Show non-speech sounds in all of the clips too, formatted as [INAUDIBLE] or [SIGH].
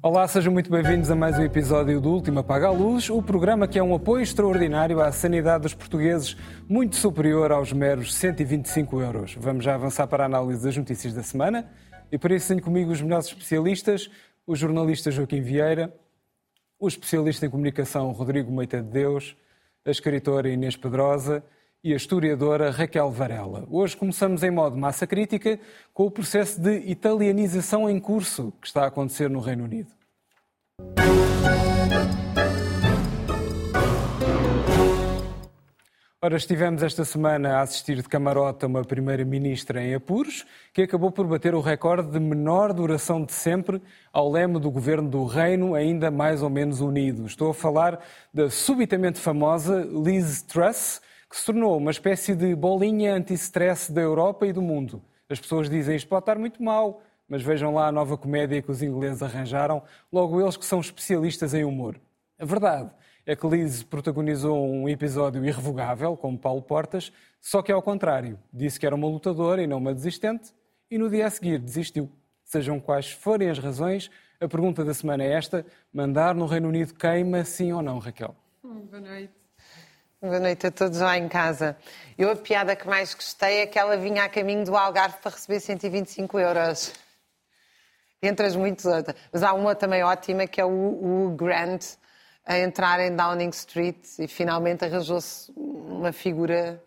Olá, sejam muito bem-vindos a mais um episódio do Último Apaga a Luz, o programa que é um apoio extraordinário à sanidade dos portugueses, muito superior aos meros 125 euros. Vamos já avançar para a análise das notícias da semana e por isso tenho comigo os melhores especialistas, o jornalista Joaquim Vieira, o especialista em comunicação Rodrigo Meita de Deus, a escritora Inês Pedrosa e a historiadora Raquel Varela. Hoje começamos em modo massa crítica com o processo de italianização em curso que está a acontecer no Reino Unido. Ora, estivemos esta semana a assistir de camarote a uma primeira-ministra em apuros, que acabou por bater o recorde de menor duração de sempre ao leme do governo do Reino, ainda mais ou menos unido. Estou a falar da subitamente famosa Liz Truss, que se tornou uma espécie de bolinha anti-stress da Europa e do mundo. As pessoas dizem isto pode estar muito mal, mas vejam lá a nova comédia que os ingleses arranjaram, logo eles que são especialistas em humor. A verdade é que Liz protagonizou um episódio irrevogável, como Paulo Portas, só que ao contrário, disse que era uma lutadora e não uma desistente, e no dia a seguir desistiu. Sejam quais forem as razões, a pergunta da semana é esta: mandar no Reino Unido queima, sim ou não, Raquel? Hum, boa noite. Boa noite a todos lá em casa. Eu a piada que mais gostei é que ela vinha a caminho do Algarve para receber 125 euros. Entre as muitas outras. Mas há uma também ótima que é o, o Grant a entrar em Downing Street e finalmente arranjou-se uma figura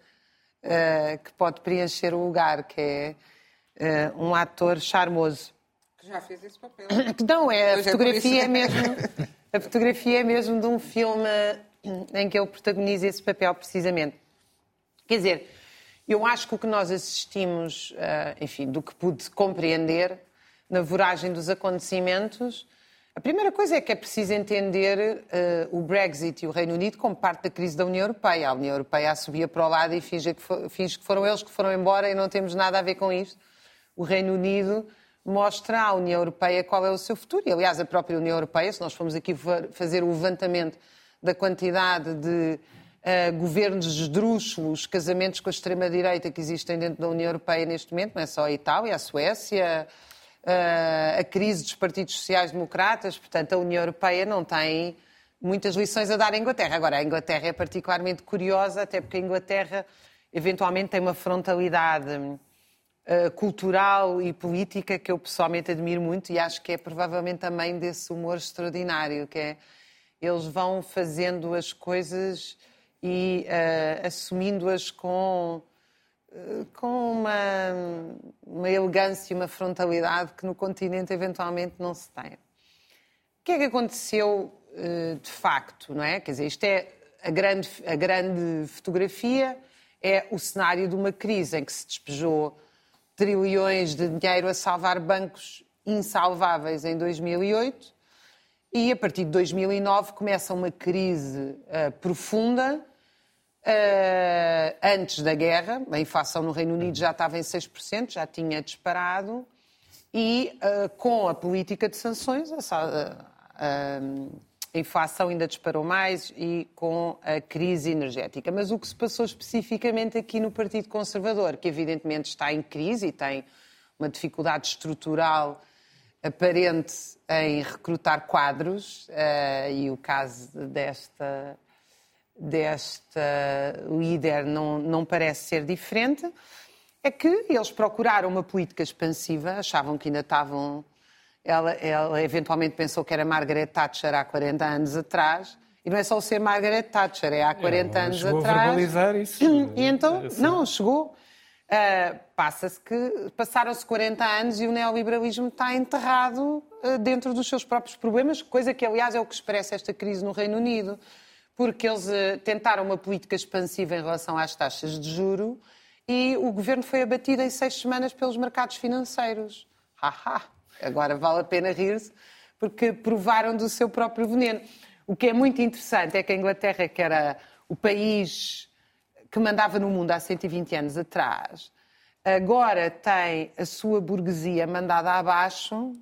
uh, que pode preencher o lugar, que é uh, um ator charmoso. Que já fez esse papel. [COUGHS] Não, é, a é fotografia é mesmo. A fotografia é mesmo de um filme em que ele protagoniza esse papel precisamente. Quer dizer, eu acho que o que nós assistimos, eh, enfim, do que pude compreender na voragem dos acontecimentos, a primeira coisa é que é preciso entender uh, o Brexit e o Reino Unido como parte da crise da União Europeia. A União Europeia subia para o lado e finge que, for, finge que foram eles que foram embora e não temos nada a ver com isto. O Reino Unido mostra à União Europeia qual é o seu futuro. E, aliás, a própria União Europeia, se nós formos aqui fazer o levantamento da quantidade de uh, governos esdrúxulos, casamentos com a extrema-direita que existem dentro da União Europeia neste momento, não é só a Itália, a Suécia, a crise dos partidos sociais-democratas, portanto, a União Europeia não tem muitas lições a dar à Inglaterra. Agora, a Inglaterra é particularmente curiosa, até porque a Inglaterra eventualmente tem uma frontalidade uh, cultural e política que eu pessoalmente admiro muito e acho que é provavelmente também desse humor extraordinário, que é eles vão fazendo as coisas e uh, assumindo-as com, com uma, uma elegância e uma frontalidade que no continente eventualmente não se tem. O que é que aconteceu uh, de facto, não é? Quer dizer, isto é a grande, a grande fotografia, é o cenário de uma crise em que se despejou trilhões de dinheiro a salvar bancos insalváveis em 2008 e a partir de 2009 começa uma crise uh, profunda. Uh, antes da guerra, a inflação no Reino Unido já estava em 6%, já tinha disparado, e uh, com a política de sanções, a, a inflação ainda disparou mais e com a crise energética. Mas o que se passou especificamente aqui no Partido Conservador, que evidentemente está em crise e tem uma dificuldade estrutural aparente em recrutar quadros, uh, e o caso desta, desta líder não, não parece ser diferente, é que eles procuraram uma política expansiva, achavam que ainda estavam. Ela, ela eventualmente pensou que era Margaret Thatcher há 40 anos atrás, e não é só o ser Margaret Thatcher, é há 40 é, anos atrás. A verbalizar isso. [CLEARS THROAT] E então, não, chegou. Uh, Passa-se que passaram-se 40 anos e o neoliberalismo está enterrado uh, dentro dos seus próprios problemas, coisa que, aliás, é o que expressa esta crise no Reino Unido, porque eles uh, tentaram uma política expansiva em relação às taxas de juro e o governo foi abatido em seis semanas pelos mercados financeiros. Haha, agora vale a pena rir-se, porque provaram do seu próprio veneno. O que é muito interessante é que a Inglaterra, que era o país que mandava no mundo há 120 anos atrás, agora tem a sua burguesia mandada abaixo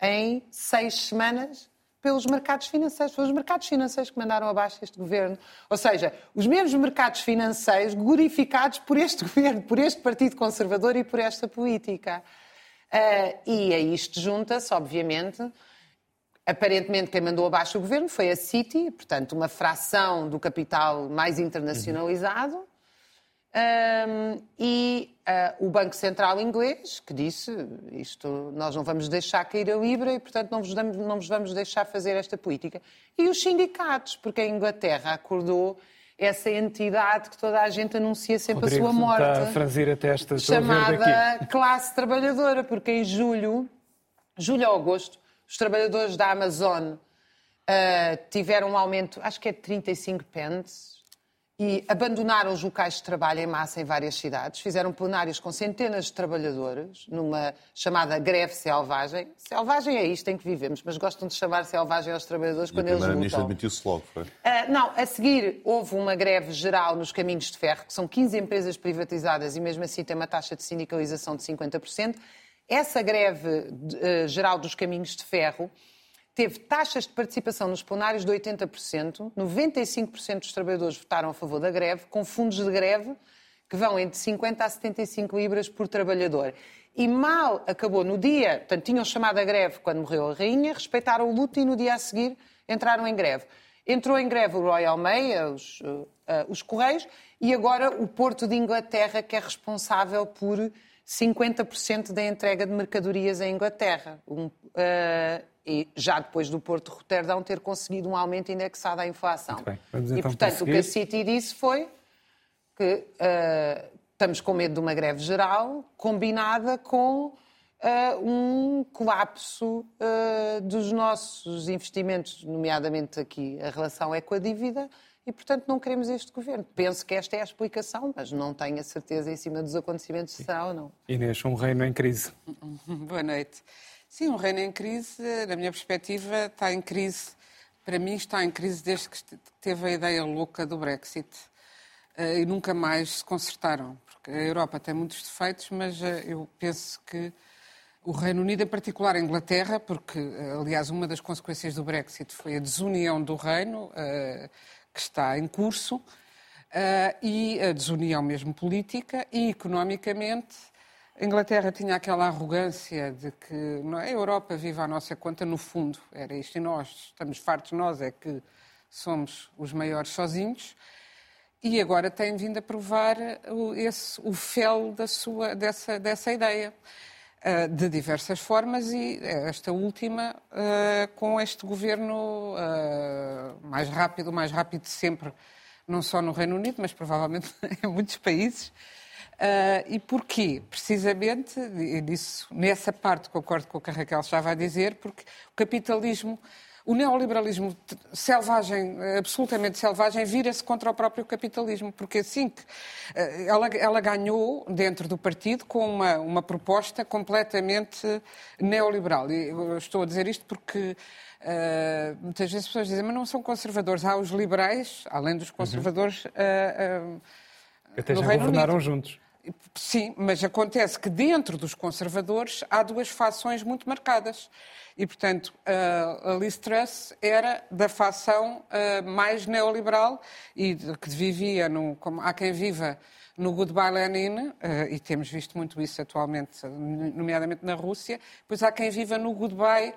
em seis semanas pelos mercados financeiros. Foram os mercados financeiros que mandaram abaixo este governo. Ou seja, os mesmos mercados financeiros glorificados por este [LAUGHS] governo, por este Partido Conservador e por esta política. Uh, e a isto junta-se, obviamente, Aparentemente, quem mandou abaixo o governo foi a City, portanto, uma fração do capital mais internacionalizado. Um, e uh, o Banco Central inglês, que disse isto, nós não vamos deixar cair a Libra e, portanto, não vos, damos, não vos vamos deixar fazer esta política. E os sindicatos, porque a Inglaterra acordou essa entidade que toda a gente anuncia sempre Rodrigo, a sua morte. Está a franzir a testa, chamada classe trabalhadora, porque em julho, julho a agosto, os trabalhadores da Amazon uh, tiveram um aumento, acho que é de 35 pence, e abandonaram os locais de trabalho em massa em várias cidades. Fizeram plenários com centenas de trabalhadores, numa chamada greve selvagem. Selvagem é isto em que vivemos, mas gostam de chamar selvagem aos trabalhadores e quando eles lutam. A Primeira-Ministra admitiu-se logo, foi? Uh, não, a seguir houve uma greve geral nos caminhos de ferro, que são 15 empresas privatizadas e mesmo assim tem uma taxa de sindicalização de 50%. Essa greve uh, geral dos caminhos de ferro teve taxas de participação nos plenários de 80%, 95% dos trabalhadores votaram a favor da greve, com fundos de greve que vão entre 50 a 75 libras por trabalhador. E mal acabou no dia, portanto, tinham chamado a greve quando morreu a rainha, respeitaram o luto e no dia a seguir entraram em greve. Entrou em greve o Royal Mail, os, uh, os Correios, e agora o Porto de Inglaterra, que é responsável por 50% da entrega de mercadorias em Inglaterra. Um, uh, e já depois do Porto de Roterdão ter conseguido um aumento indexado à inflação. Então e, portanto, o que a City disse foi que uh, estamos com medo de uma greve geral combinada com uh, um colapso dos nossos investimentos, nomeadamente aqui a relação é com a dívida, e, portanto, não queremos este governo. Penso que esta é a explicação, mas não tenho a certeza em cima dos acontecimentos se será ou não. Inês, um reino em crise. [LAUGHS] Boa noite. Sim, um reino em crise, na minha perspectiva, está em crise. Para mim, está em crise desde que teve a ideia louca do Brexit. Eh, e nunca mais se consertaram. Porque a Europa tem muitos defeitos, mas eh, eu penso que o Reino Unido, em particular a Inglaterra, porque, eh, aliás, uma das consequências do Brexit foi a desunião do Reino que está em curso e a desunião mesmo política e economicamente. A Inglaterra tinha aquela arrogância de que não, é? a Europa vive à nossa conta, no fundo, era isto, e nós estamos fartos, nós é que somos os maiores sozinhos, e agora tem vindo a provar o, esse, o fel da sua, dessa, dessa ideia. Uh, de diversas formas e esta última uh, com este governo uh, mais rápido, mais rápido de sempre, não só no Reino Unido, mas provavelmente [LAUGHS] em muitos países. E porquê? Precisamente, e disso, nessa parte concordo com o que a Raquel estava a dizer, porque o capitalismo o neoliberalismo selvagem, absolutamente selvagem, vira-se contra o próprio capitalismo, porque assim que eh, ela, ela ganhou dentro do partido com uma, uma proposta completamente neoliberal. E estou a dizer isto porque Uh, muitas vezes as pessoas dizem, mas não são conservadores. Há os liberais, além dos conservadores. Uhum. Uh, uh, Até já governaram Unido. juntos. Sim, mas acontece que dentro dos conservadores há duas fações muito marcadas. E, portanto, a Liz Truss era da facção mais neoliberal e que vivia, no, como há quem viva no Goodbye Lenin, e temos visto muito isso atualmente, nomeadamente na Rússia, pois há quem viva no Goodbye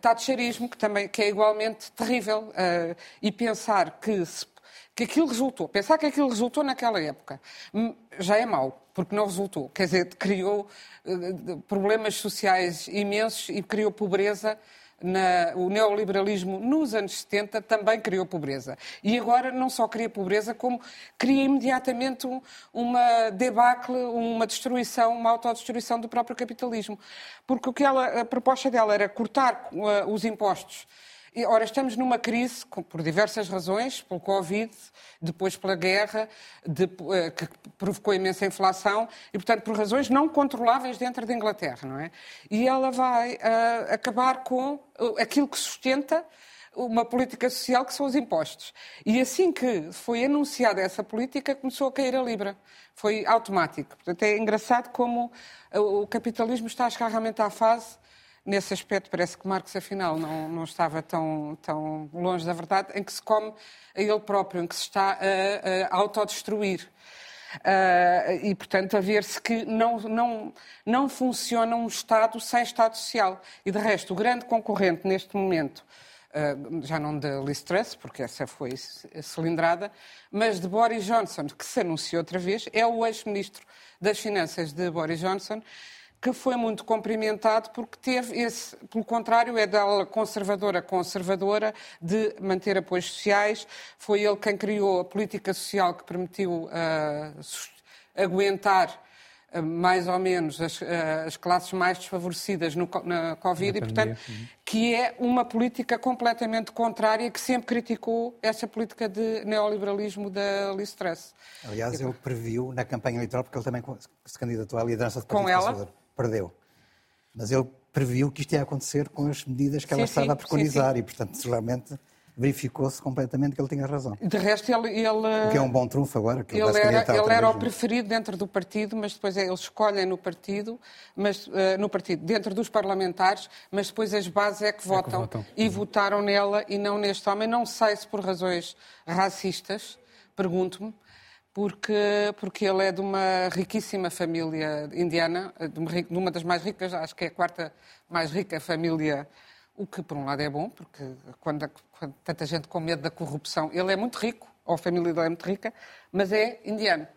Thatcherismo, que, também, que é igualmente terrível, e pensar que se que aquilo resultou, pensar que aquilo resultou naquela época, hum, já é mau, porque não resultou. Quer dizer, criou uh, problemas sociais imensos e criou pobreza. Na, o neoliberalismo nos anos 70 também criou pobreza. E agora não só cria pobreza, como cria imediatamente um, uma debacle, uma destruição, uma autodestruição do próprio capitalismo. Porque o que ela, a proposta dela era cortar uh, os impostos e, ora, estamos numa crise por diversas razões, pelo Covid, depois pela guerra, de, eh, que provocou imensa inflação, e, portanto, por razões não controláveis dentro da Inglaterra, não é? E ela vai uh, acabar com aquilo que sustenta uma política social que são os impostos. E assim que foi anunciada essa política, começou a cair a Libra. Foi automático. Portanto, é engraçado como o capitalismo está a chegar realmente à fase nesse aspecto parece que Marx, afinal, não, não estava tão, tão longe da verdade, em que se come a ele próprio, em que se está a, a autodestruir. Uh, e, portanto, a ver-se que não, não, não funciona um Estado sem Estado Social. E, de resto, o grande concorrente neste momento, uh, já não de Liz Truss, porque essa foi cilindrada, mas de Boris Johnson, que se anunciou outra vez, é o ex-ministro das Finanças de Boris Johnson, que foi muito cumprimentado porque teve esse, pelo contrário, é da conservadora conservadora de manter apoios sociais. Foi ele quem criou a política social que permitiu uh, aguentar uh, mais ou menos as, uh, as, classes mais desfavorecidas no, na Covid na e, portanto, que é uma política completamente contrária que sempre criticou essa política de neoliberalismo da Liz Truss. Aliás, ele previu na campanha eleitoral, porque ele também se candidatou à liderança do Partido Com ela? Perdeu. Mas ele previu que isto ia acontecer com as medidas que ela sim, estava sim, a preconizar sim, e, portanto, realmente verificou-se completamente que ele tinha razão. De resto, ele... ele o que é um bom trunfo agora. Que ele era, ele era o preferido dentro do partido, mas depois é, eles escolhem no partido, mas, uh, no partido, dentro dos parlamentares, mas depois as bases é que é votam. Que votam. E uhum. votaram nela e não neste homem. Não sei se por razões racistas, pergunto-me, porque, porque ele é de uma riquíssima família indiana, de uma, de uma, das mais ricas, acho que é a quarta mais rica família, o que por um lado é bom, porque quando, quando tanta gente com medo da corrupção, ele é muito rico, ou a família dele é muito rica, mas é indiano.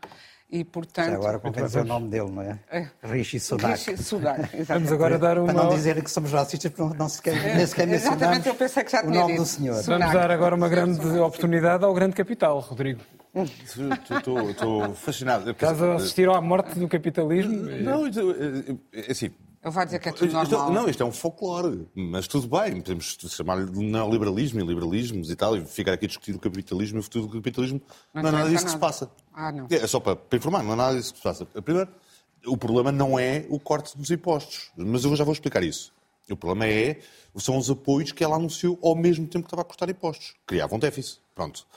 E, portanto... Já agora convém dizer o nome dele, não é? é. Rishi Sunak. Rishi Sunak, [LAUGHS] Vamos agora dar uma... Para não dizer que somos racistas, porque não se quer, nem sequer mencionamos eu pensei que já tinha o nome dito. do senhor. Vamos dar agora uma grande oportunidade ao grande capital, Rodrigo. Estou fascinado. Estás a assistir à morte do capitalismo? Não, é, é assim. Ele vai dizer que é tudo normal. Isto, não, isto é um folclore, mas tudo bem. Podemos chamar-lhe de neoliberalismo e liberalismos e tal, e ficar aqui a discutir o capitalismo e o futuro do capitalismo. Não, não é nada disso que se passa. Ah, não. É só para, para, informar, não é nada disso que se passa. Primeiro, o problema não é o corte dos impostos, mas eu já vou explicar isso. O problema é, são os apoios que ela anunciou ao mesmo tempo que estava a cortar impostos. Criavam um déficit. Pronto.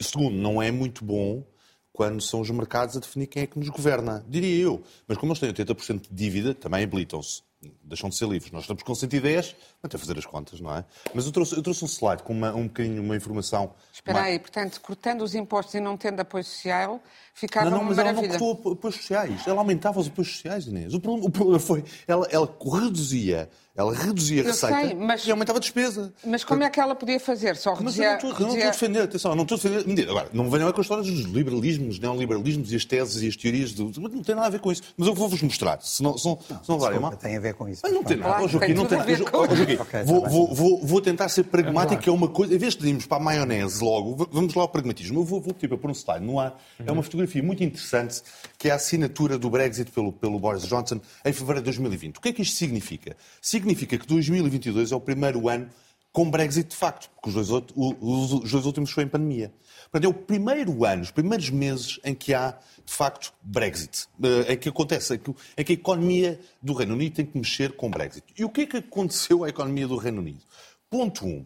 Segundo, não é muito bom quando são os mercados a definir quem é que nos governa, diria eu. Mas como eles têm 80% de dívida, também habilitam-se. Deixam de ser livres. Nós estamos com 110, até fazer as contas, não é? Mas eu trouxe, eu trouxe um slide com uma, um bocadinho uma informação. Espera aí, portanto, cortando os impostos e não tendo apoio social, ficava não, não, mas maravilha. ela não cortou apoios sociais. Ela aumentava os apoios sociais, Inês. O problema, o problema foi, ela, ela reduzia ela reduzia a receita sei, mas, e aumentava a despesa. Mas como é que ela podia fazer? Só reduzia... Mas eu não estou, reduzia... não estou a defender, atenção, não estou a defender... Agora, não venham com as histórias dos liberalismos, neoliberalismos e as teses e as teorias, do... não tem nada a ver com isso. Mas eu vou-vos mostrar, se não, se não, não, se não desculpa, mal. tem a ver com isso. Mas não tem nada, Joaquim, não tem nada. Joaquim, okay, vou, tá vou, vou, vou, tentar ser pragmático, que é uma coisa... Em vez de irmos para a maionese logo, vamos lá ao pragmatismo. Eu vou, vou tipo, pôr um slide no ar. É uma fotografia muito interessante, que é a assinatura do Brexit pelo, pelo Boris Johnson em fevereiro de 2020. O que é que isto significa? Significa que 2020 2022 é o primeiro ano com Brexit de facto, porque os dois, os dois últimos foi em pandemia. Portanto, é o primeiro ano, os primeiros meses em que há, de facto, Brexit. Eh, em que acontece, em que, que a economia do Reino Unido tem que mexer com Brexit. E o que é que aconteceu à economia do Reino Unido? Ponto 1. Um, uh,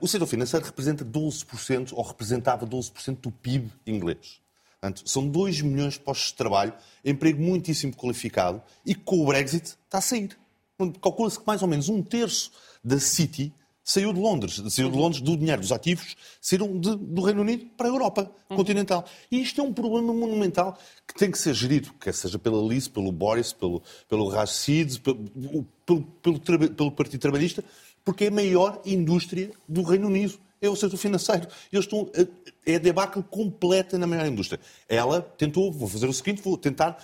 o setor financeiro representa 12%, ou representava 12% do PIB inglês. Portanto, são 2 milhões de postos de trabalho, emprego muitíssimo qualificado, e com o Brexit está a sair calcula-se que mais ou menos um terço da City saiu de Londres, saiu de Londres do dinheiro dos ativos, saíram de, do Reino Unido para a Europa uhum. continental. E isto é um problema monumental que tem que ser gerido, quer seja pela Liz, pelo Boris, pelo, pelo Rashid, pelo, pelo, pelo, pelo Partido Trabalhista, porque é a maior indústria do Reino Unido. É o setor financeiro. Eles estão. É a debacle completa na maior indústria. Ela tentou, vou fazer o seguinte, vou tentar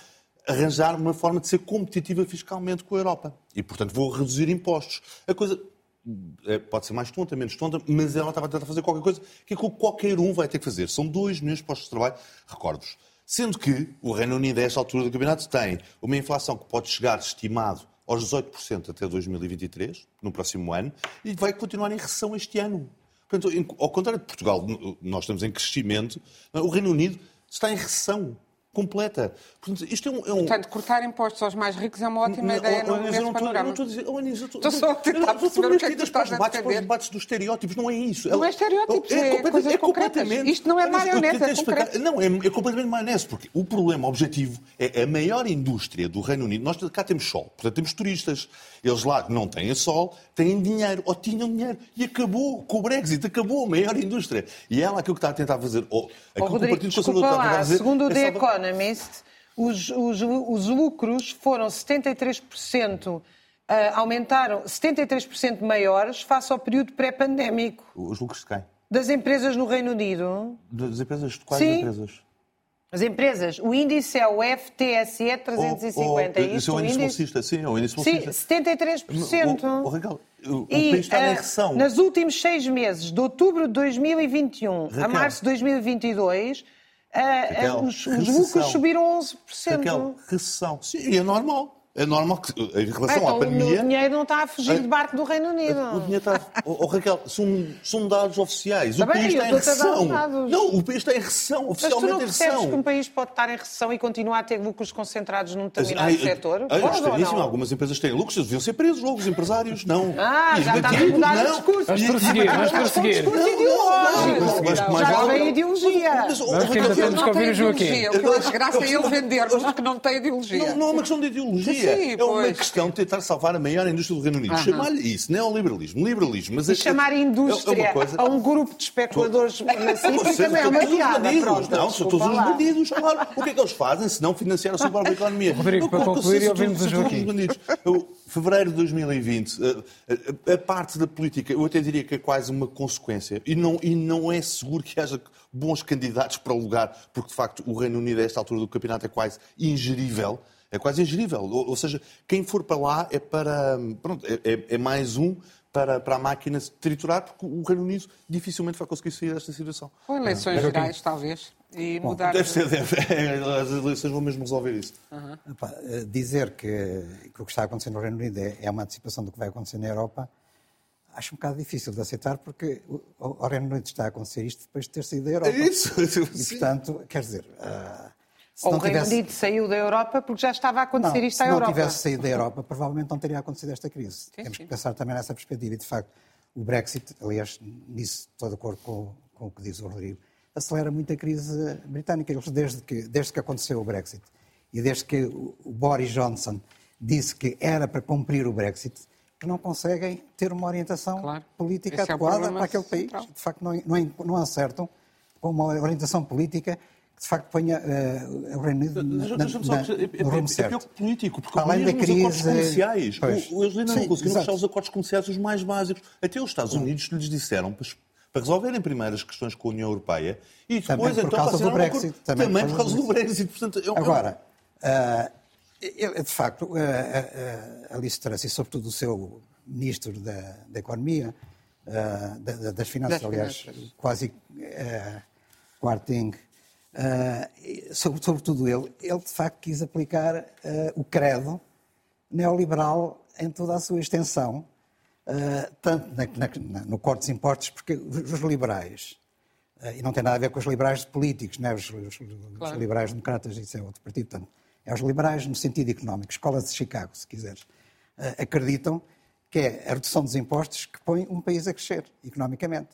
arranjar uma forma de ser competitiva fiscalmente com a Europa. E, portanto, vou reduzir impostos. A coisa pode ser mais tonta, menos tonta, mas ela estava a tentar fazer qualquer coisa que é que qualquer um vai ter que fazer. São 2 milhões de postos de trabalho, recordo-vos. Sendo que o Reino Unido, a esta altura do campeonato, tem uma inflação que pode chegar, estimado, aos 18% até 2023, no próximo ano, e vai continuar em recessão este ano. Portanto, ao contrário de Portugal, nós estamos em crescimento, o Reino Unido está em recessão. Completa. Portanto, isto é um, é um... Portanto, cortar impostos aos mais ricos é uma ótima não, ideia não, no panorama. Não estou a dizer... Oh, estou, estou só a tentar perceber o que é que tu estás a defender. Para os debates dos estereótipos, não é isso. Não é estereótipos, é, é, é coisas é completamente... Isto não é marionete, é concreto. Não, é, é completamente maionese, porque o problema objetivo é a maior indústria do Reino Unido. Nós cá temos sol, portanto temos turistas. Eles lá não têm sol, têm dinheiro, ou tinham dinheiro. E acabou, com o Brexit, acabou a maior indústria. E ela aquilo que está a tentar fazer, ou aquilo oh, Rodrigo, que o Partido Conservador está a tentar fazer... Segundo o The Economist os, os, os lucros foram 73%. Uh, aumentaram 73% maiores face ao período pré-pandémico. Os lucros de quem? Das empresas no Reino Unido. Das empresas? De quais Sim. empresas? As empresas, o índice é o FTSE 350. Oh, oh, é isso é o índice bolsista, sim, é o índice bolsista. Sim, 73%. Oh, oh, Raquel, o, o país está uh, em recessão. Nos últimos seis meses, de outubro de 2021 Raquel. a março de 2022, Raquel, os, os lucros subiram 11%. Raquel, recessão. Sim, é normal. É normal que, em relação então, à pandemia... O dinheiro não está a fugir de barco do Reino Unido. O dinheiro está... Oh, oh, Raquel, são, são dados oficiais. Tá o país está em recessão. Não, o país está em recessão, oficialmente em recessão. Mas tu não percebes que um país pode estar em recessão e continuar a ter lucros concentrados num determinado ai, setor? Ai. Algumas empresas têm lucros, eles deviam ser presos logo, os empresários, não. Ah, já está a mudar o discurso. Vamos prosseguir, vamos prosseguir. discurso ideológico. Já vem ideologia. Mas ainda temos que ouvir o Joaquim. O que eu acho graça é ele vender-nos que não tem ideologia. Não é uma questão de ideologia. É uma questão de tentar salvar a maior indústria do Reino Unido. Uhum. Chamar-lhe isso, neoliberalismo, liberalismo. Mas e é, chamar é, indústria é coisa... a um grupo de especuladores massivos também é uma piada. não, são todos os bandidos, claro. O que é que eles fazem se não financiar a sua [LAUGHS] própria economia? Rodrigo, para concluir ouvimos o Joaquim. Fevereiro de 2020, a, a, parte da política, eu até diria que é quase uma consequência. E não, e não é seguro que haja bons candidatos para o lugar, porque de facto o Reino Unido, a esta altura do campeonato, é quase ingerível. É quase ingerível. Ou, ou seja, quem for para lá é para. Pronto, é, é, é mais um para, para, a máquina se triturar, porque o Reino Unido dificilmente vai conseguir sair desta situação. Ou eleições gerais, talvez, e Bom, mudar... Deve ser, deve, as eleições vão mesmo resolver isso. Uhum. dizer que, que, o que está acontecendo no Reino Unido é, é, uma antecipação do que vai acontecer na Europa, acho um bocado difícil de aceitar, porque o, Reino Unido está a acontecer isto depois de ter saído da Europa. É isso. [LAUGHS] E, portanto, quer dizer... Uh, se Ou o Reino Unido saiu da Europa porque já estava a acontecer não, isto à Europa. Se não tivesse saído da Europa, provavelmente não teria acontecido esta crise. Sim, Temos sim. que pensar também nessa perspectiva. E, de facto, o Brexit, aliás, nisso estou de acordo com, com o que diz o Rodrigo, acelera muito a crise britânica. Eles, desde que, desde que aconteceu o Brexit e desde que o Boris Johnson disse que era para cumprir o Brexit, que não conseguem ter uma orientação claro. política Esse é adequada é para aquele país. De facto, não, não, não acertam com uma orientação política que de facto ponha uh, o Reino Unido na, na, na, no rumo certo. É político, porque Além mesmo da crise, os acordos comerciais, pois, o, eles ainda sim, não conseguiram exato. fechar os acordos comerciais os mais básicos. Até os Estados Unidos lhes disseram para, resolverem primeiro as questões com a União Europeia e depois também por então causa do Brexit. Um também, também por causa do Brexit. Portanto, é um... Agora, uh, de facto, uh, uh, Alice Truss e sobretudo o seu ministro da, da Economia, da, das Finanças, das aliás, finanças. quase uh, Quarting, uh, sobretudo ele, ele de facto quis aplicar uh, o credo neoliberal em toda a sua extensão, uh, tanto no corte dos impostos, porque os liberais, e não tem nada a ver com os liberais políticos, né? os, os, claro. os liberais democratas, isso é outro partido, portanto, é os liberais no sentido económico, escolas de Chicago, se quiseres, acreditam que é a redução dos impostos que põe um país a crescer economicamente.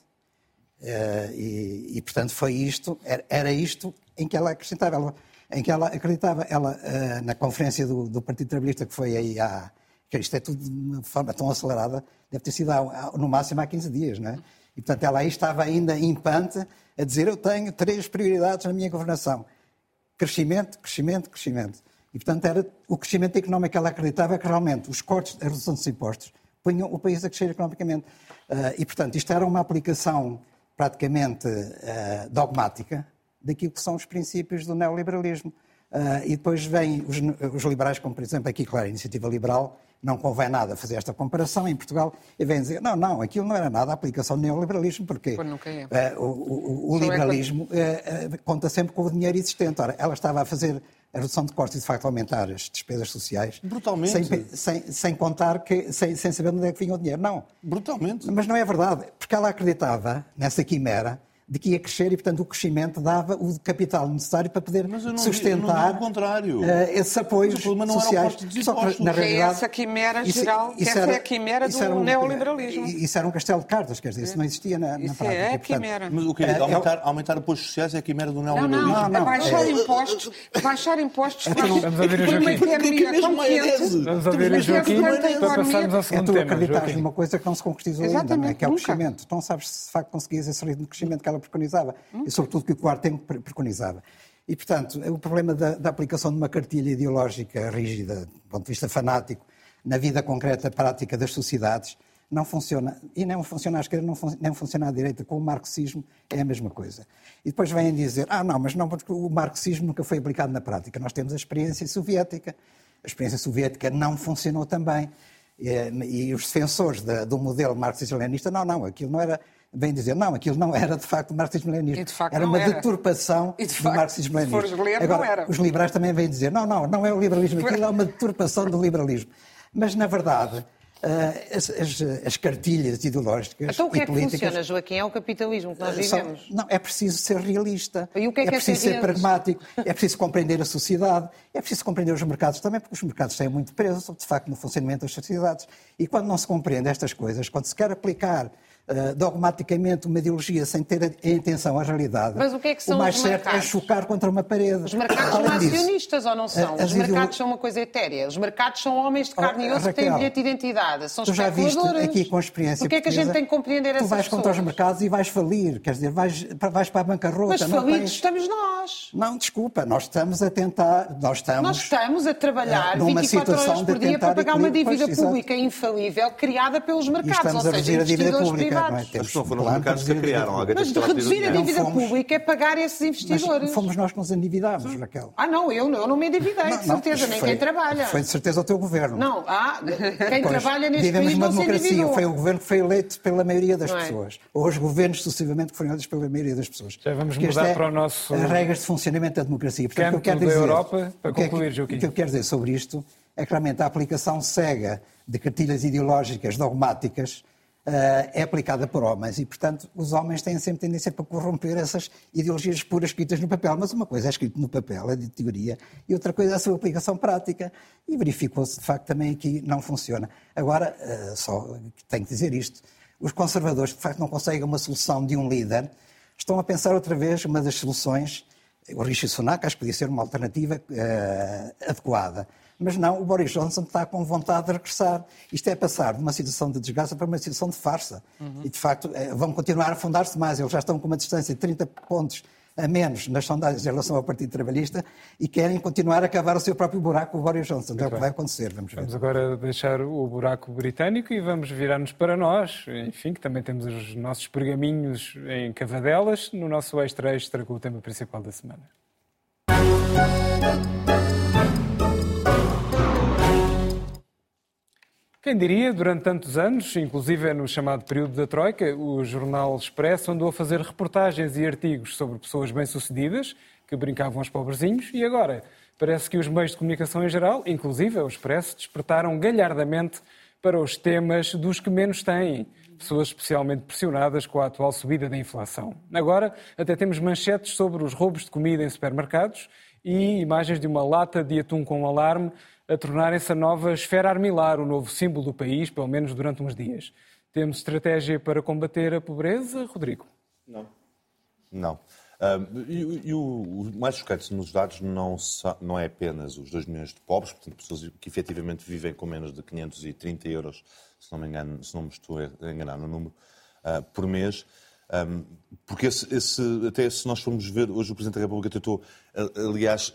Uh, e, e, portanto, foi isto, era, isto em que ela acrescentava, ela, em que ela acreditava. Ela, uh, na conferência do, do, Partido Trabalhista, que foi aí há. isto é tudo de uma forma tão acelerada, deve ter sido há, no máximo há 15 dias, não é? E, portanto, ela aí estava ainda impante a dizer: Eu tenho três prioridades na minha governação: crescimento, crescimento, crescimento. E, portanto, era o crescimento económico que ela acreditava que realmente os cortes, a redução dos impostos, punham o país a crescer economicamente. Uh, e, portanto, isto era uma aplicação praticamente uh, dogmática daquilo que são os princípios do neoliberalismo. Uh, e depois vêm os, os, liberais, como por exemplo aqui, claro, a iniciativa liberal, não convém nada fazer esta comparação em Portugal, e vêm dizer, não, não, aquilo não era nada a aplicação do neoliberalismo, porque é. uh, o, o, o liberalismo uh, conta sempre com o dinheiro existente. Ora, ela estava a fazer a redução de costos e, de facto, aumentar as despesas sociais. Brutalmente. Sem, sem, sem contar que, sem, sem saber onde é que vinha o dinheiro. Não. Brutalmente. Mas não é verdade, porque ela acreditava nessa quimera de que ia crescer e, portanto, o crescimento dava o capital necessário para poder não, sustentar o contrário. Uh, esses apoios sociais. Só que, na realidade, é essa quimera geral, isso, isso essa era, é a quimera do um, neoliberalismo. Isso era um castelo de cartas, quer dizer, isso não existia na, na prática. É a quimera. Mas o que é? Aumentar, é, aumentar apoios sociais é a quimera do neoliberalismo? Não, não, não. Baixar é, impostos, baixar impostos faz Vamos ouvir o Joaquim. Vamos ouvir o Joaquim para passarmos ao segundo tema. É tu acreditares numa coisa que não se concretizou ainda, é? que é o crescimento. Tu não sabes se de facto conseguias esse ritmo de crescimento que ela preconizava. E sobretudo que o quarto tempo preconizava. E, portanto, o problema da, da, aplicação de uma cartilha ideológica rígida, do ponto de vista fanático, na vida concreta, prática das sociedades, não funciona. E não funciona à esquerda, não, fun não funciona à direita. Com o marxismo é a mesma coisa. E depois vêm dizer, ah, não, mas não, porque o marxismo nunca foi aplicado na prática. Nós temos a experiência soviética. A experiência soviética não funcionou também. E, e os defensores de, do modelo marxista-leninista, não, não, aquilo não era vem dizer, não, aquilo não era de facto marxismo-leninismo. Era uma era. deturpação de facto, do marxismo-leninismo. Agora, os liberais também vêm dizer, não, não, não é o liberalismo, aquilo é uma deturpação do liberalismo. Mas, na verdade, Uh, as, as, as, cartilhas ideológicas então, o que é que funciona, Joaquim? É o capitalismo que nós vivemos? São, não, é preciso ser realista. E o que é, é que é preciso ser, ser pragmático, é preciso compreender a sociedade, é preciso compreender os mercados também, porque os mercados têm muito peso, de facto, no funcionamento das sociedades. E quando não se compreende estas coisas, quando se quer aplicar uh, dogmaticamente uma ideologia sem ter a, intenção à realidade. Mas o que é que são O mais os certo mercados? é chocar contra uma parede. Os mercados são acionistas ou não são? os mercados são uma coisa etérea. Os mercados são homens de carne oh, e osso que têm bilhete de identidade. São tu já viste aqui com a experiência Porquê é que a gente tem que compreender essas Tu vais contra os mercados e vais falir, quer dizer, vais, vais para a bancarrota. Mas falidos tens... estamos nós. Não, desculpa, nós estamos a tentar, nós estamos... Nós estamos a trabalhar uh, 24 horas por dia para pagar uma dívida pois, pública exato. infalível criada pelos mercados, ou seja, investidores pública, privados foram os mercados que a criaram. Mas de reduzir a dívida pública é pagar esses investidores. Mas fomos nós que nos endividámos, Raquel. Ah, não, eu, eu não me endividei, não, de certeza, nem foi, quem trabalha. Foi de certeza o teu governo. Não, ah, quem pois, trabalha neste país uma não democracia. Foi o governo que foi eleito pela maioria das é? pessoas. Ou os governos sucessivamente que foram eleitos pela maioria das pessoas. Já vamos Porque mudar é para o nosso... As regras de funcionamento da democracia. Portanto, o que eu quero dizer, da Europa, para concluir, o que, o que eu quero dizer sobre isto é que realmente a aplicação cega de cartilhas ideológicas dogmáticas é aplicada por homens e, portanto, os homens têm sempre tendência para corromper essas ideologias puras escritas no papel. Mas uma coisa é escrito no papel, é de teoria, e outra coisa é a sua aplicação prática. E verificou-se, de facto, também aqui não funciona. Agora, uh, só tenho que dizer isto: os conservadores, de facto não conseguem uma solução de um líder, estão a pensar outra vez uma das soluções. O Rishi Sunak acho que podia ser uma alternativa uh, adequada mas não, o Boris Johnson está com vontade de regressar. Isto é passar de uma situação de desgraça para uma situação de farsa. Uhum. E, de facto, eh, vão continuar a afundar-se mais. Eles já estão com uma distância de 30 pontos a menos nas sondagens em relação ao Partido Trabalhista e querem continuar a cavar o seu próprio buraco com o Boris Johnson. Muito é o que vai acontecer, vamos ver. Vamos agora deixar o buraco britânico e vamos virar-nos para nós, enfim, que também temos os nossos pergaminhos em cavadelas, no nosso extra-extra com o tema principal da semana. Quem diria, durante tantos anos, inclusive no chamado período da Troika, o jornal Expresso andou a fazer reportagens e artigos sobre pessoas bem-sucedidas que brincavam aos pobrezinhos e agora parece que os meios de comunicação em geral, inclusive o Expresso, despertaram galhardamente para os temas dos que menos têm, pessoas especialmente pressionadas com a atual subida da inflação. Agora até temos manchetes sobre os roubos de comida em supermercados e imagens de uma lata de atum com alarme a tornarem-se a nova esfera armilar, o novo símbolo do país, pelo menos durante uns dias. Temos estratégia para combater a pobreza, Rodrigo? Não. Não. Uh, e, e o, o, mais chocante nos dados não, não é apenas os 2 milhões de pobres, portanto, pessoas que efetivamente vivem com menos de 530 euros, se não me engano, se não me estou a enganar no número, uh, por mês. Um, porque esse, esse, até se nós formos ver, hoje o Presidente da República tentou, aliás,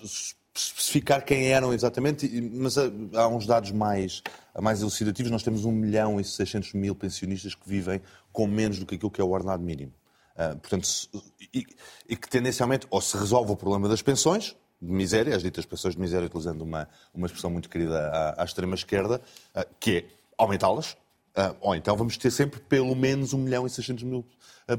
especificar quem eram exatamente, mas há uns dados mais, mais elucidativos. Nós temos 1 milhão e 600 mil pensionistas que vivem com menos do que aquilo que é o ordenado mínimo. Uh, portanto, e, e, que tendencialmente ou se resolve o problema das pensões, de miséria, as ditas pensões de miséria, utilizando uma, uma expressão muito querida à, à extrema-esquerda, uh, que é aumentá-las, uh, ou então vamos ter sempre pelo menos 1 milhão e 600 mil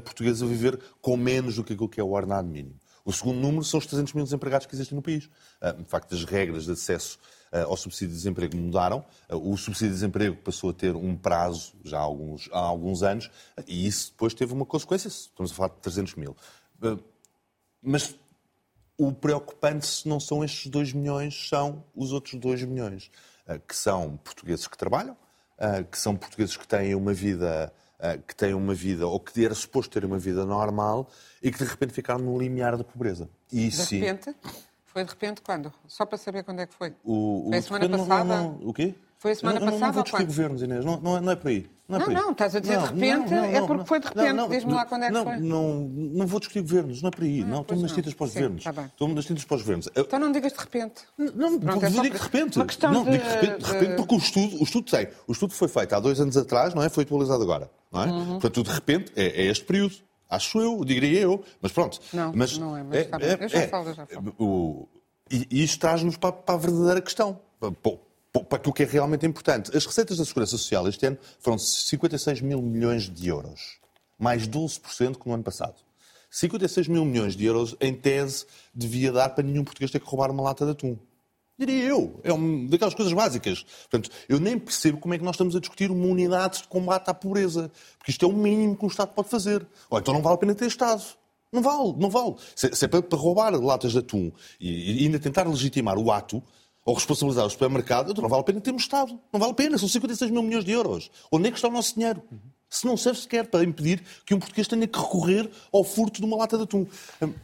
portugueses a viver com menos do que aquilo que é o ordenado mínimo. O segundo número são os 300 mil desempregados que existem no país. Ah, de facto, as regras de acesso ah, ao subsídio de desemprego mudaram. Ah, o subsídio de desemprego passou a ter um prazo já há alguns, há alguns anos e isso depois teve uma consequência. Estamos a falar de 300 mil. Mas o preocupante não são estes 2 milhões, são os outros 2 milhões, que são portugueses que trabalham, que são portugueses que têm uma vida que têm uma vida, ou que era suposto ter uma vida normal, e que de repente ficaram no limiar da pobreza. E, de sim, repente? Foi de repente quando? Só para saber quando é que foi? O, foi a semana passada? Não, não, o quê? Foi a semana não, passada? Não, vou discutir governos, Inês. Não, não, é, não é por aí. Não, não, não, estás a dizer de repente, é porque foi de repente. Diz-me lá quando é que foi. Não, não vou discutir governos, não é por aí. Não, estou-me nas tintas para os governos. Tá estou-me nas tintas para os governos. Então não digas de repente. Não, Pronto, é digo de repente. Não, digo de repente, de repente, porque o estudo, o estudo tem. O estudo foi feito há dois anos atrás, não é? Foi atualizado agora. Não é? Uhum. Portanto, de repente, é, é este período. Acho eu, diria eu, mas pronto. Não, mas não é, mas é, é, eu já é, falo, já falo. O, e, e isto traz-nos para, para, a verdadeira questão, para, para aquilo que é realmente importante. As receitas da Segurança Social este ano foram 56 mil milhões de euros, mais 12% que no ano passado. 56 mil milhões de euros, em tese, devia dar para nenhum português ter que roubar uma lata de atum. Diria eu. É uma daquelas coisas básicas. Portanto, eu nem percebo como é que nós estamos a discutir uma unidade de combate à pobreza. Porque isto é o mínimo que um Estado pode fazer. Ou então não vale a pena ter Estado. Não vale, não vale. Se, é para, roubar latas de atum e, ainda tentar legitimar o ato ou responsabilizar o supermercado, então não vale a pena termos Estado. Não vale a pena. São 56 mil milhões de euros. Onde é que está o nosso dinheiro? Se não serve sequer para impedir que um português tenha que recorrer ao furto de uma lata de atum.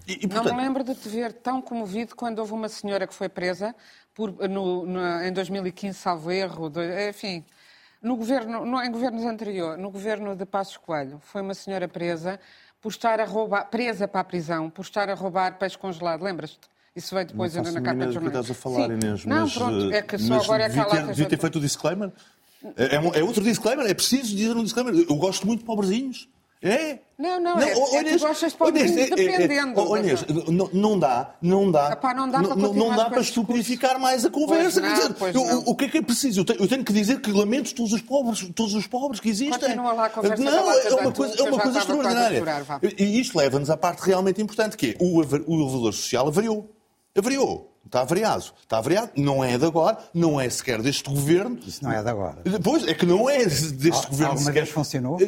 E, e, portanto... Não me lembro de te ver tão comovido quando houve uma senhora que foi presa por, no, no, em 2015, salvo erro, do, enfim, no governo, no, em governos anteriores, no governo de Passos Coelho, foi uma senhora presa por estar a roubar, presa para a prisão, por estar a roubar peixe congelado, lembras-te? Isso veio depois não na capa de jornal. estás a falar, Sim. Inês, não, mas, pronto, é que só agora é que ter, devia ter feito o disclaimer. É, é, é outro disclaimer, é preciso dizer um disclaimer. Eu gosto muito de pobrezinhos. É? Não, não, é, é, é que gostas de pobrezinhos é, dependendo. É, Inês, não, não dá, não dá. Epá, não dá para, não, não dá para estupidificar mais a conversa. Pois não, pois eu, o que é que é preciso? Eu tenho, eu tenho, que dizer que lamento todos os pobres, todos os pobres que existem. Continua lá a conversa não, é uma coisa, é uma coisa extraordinária. e isto leva-nos à parte realmente importante, que é o, o elevador social avariou. Avariou. Está avariado. Está avariado. Não é de agora, não é sequer deste governo. Isso não é de agora. Pois, é que não é deste Al governo alguma sequer. vez funcionou?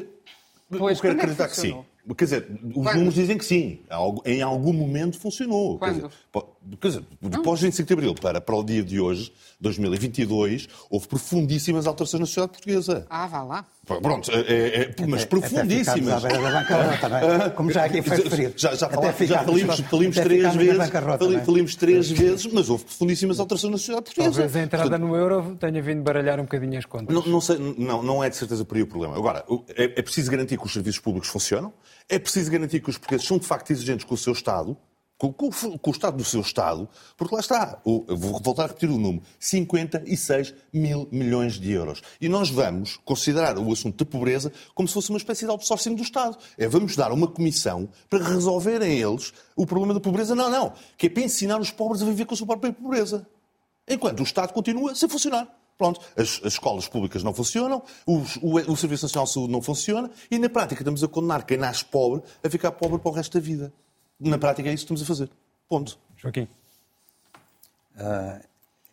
Pois, eu quero acreditar é que, que sim. Quer dizer, os números dizem que sim. Em algum momento funcionou. Quando? Quer dizer, de 25 de Abril para, para o dia de hoje, 2022, houve profundíssimas alterações na sociedade portuguesa. Ah, vá lá. Pronto, é, é, é mas até, profundíssimas. Até da bancarrota, não é? [LAUGHS] Como já aqui foi referido. Já, já, já falimos, falimos três vezes, falimos, falimos três vezes, mas houve profundíssimas alterações na sociedade portuguesa. Talvez a entrada Portanto, no euro tenha vindo baralhar um bocadinho as contas. Não, não, sei, não, não é de certeza por aí o problema. Agora, é, é preciso garantir que os serviços públicos funcionam, é preciso garantir que os portugueses são de facto exigentes com o seu Estado, com, com, com, o Estado do seu Estado, porque lá está, vou voltar a repetir o número, 56 mil milhões de euros. E nós vamos considerar o assunto da pobreza como se fosse uma espécie de outsourcing do Estado. É, vamos dar uma comissão para resolverem eles o problema da pobreza. Não, não, que é para ensinar os pobres a viver com a sua própria pobreza. Enquanto o Estado continua sem funcionar. Pronto, as, as, escolas públicas não funcionam, os, o, o, Serviço Nacional de Saúde não funciona e, na prática, estamos a condenar quem nasce pobre a ficar pobre para o resto da vida. Na prática, é isso que estamos a fazer. Ponto. Joaquim. Uh,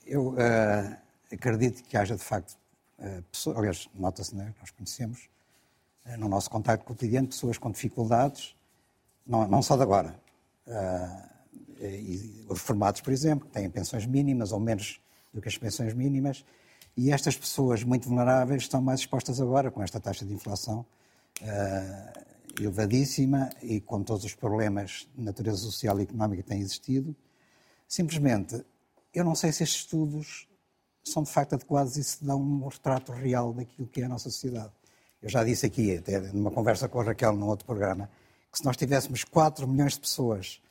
eu uh, acredito que haja, de facto, uh, pessoas, aliás, nota-se, né, nós conhecemos, no nosso contato cotidiano, pessoas com dificuldades, não, não só de agora. E, reformados, por exemplo, que têm pensões mínimas ou menos do que as pensões mínimas, e estas pessoas muito vulneráveis estão mais expostas agora com esta taxa de inflação uh, elevadíssima e com todos os problemas de natureza social e económica que têm existido. Simplesmente, eu não sei se estes estudos são de facto adequados e se dão um retrato real daquilo que é a nossa sociedade. Eu já disse aqui, até numa conversa com a Raquel num outro programa, que se nós tivéssemos 4 milhões de pessoas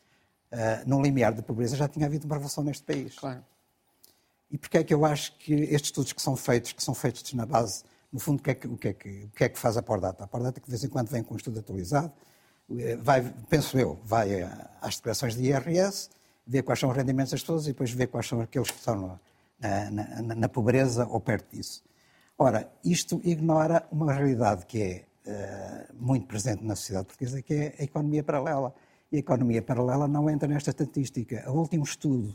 uh, num limiar de pobreza, já tinha havido uma revolução neste país. Claro. E porquê é que eu acho que estes estudos que são feitos, que são feitos na base, no fundo, o que é que, o que, é que, o que, é que faz a Pordata? A Pordata, que de vez em quando vem com um estudo atualizado, eh, vai, penso eu, vai às declarações de IRS, vê quais são os rendimentos das pessoas e depois vê quais são aqueles que estão na, na, na pobreza ou perto disso. Ora, isto ignora uma realidade que é uh, muito presente na sociedade portuguesa, que é a economia paralela. e a economia paralela não entra nesta estatística. O último estudo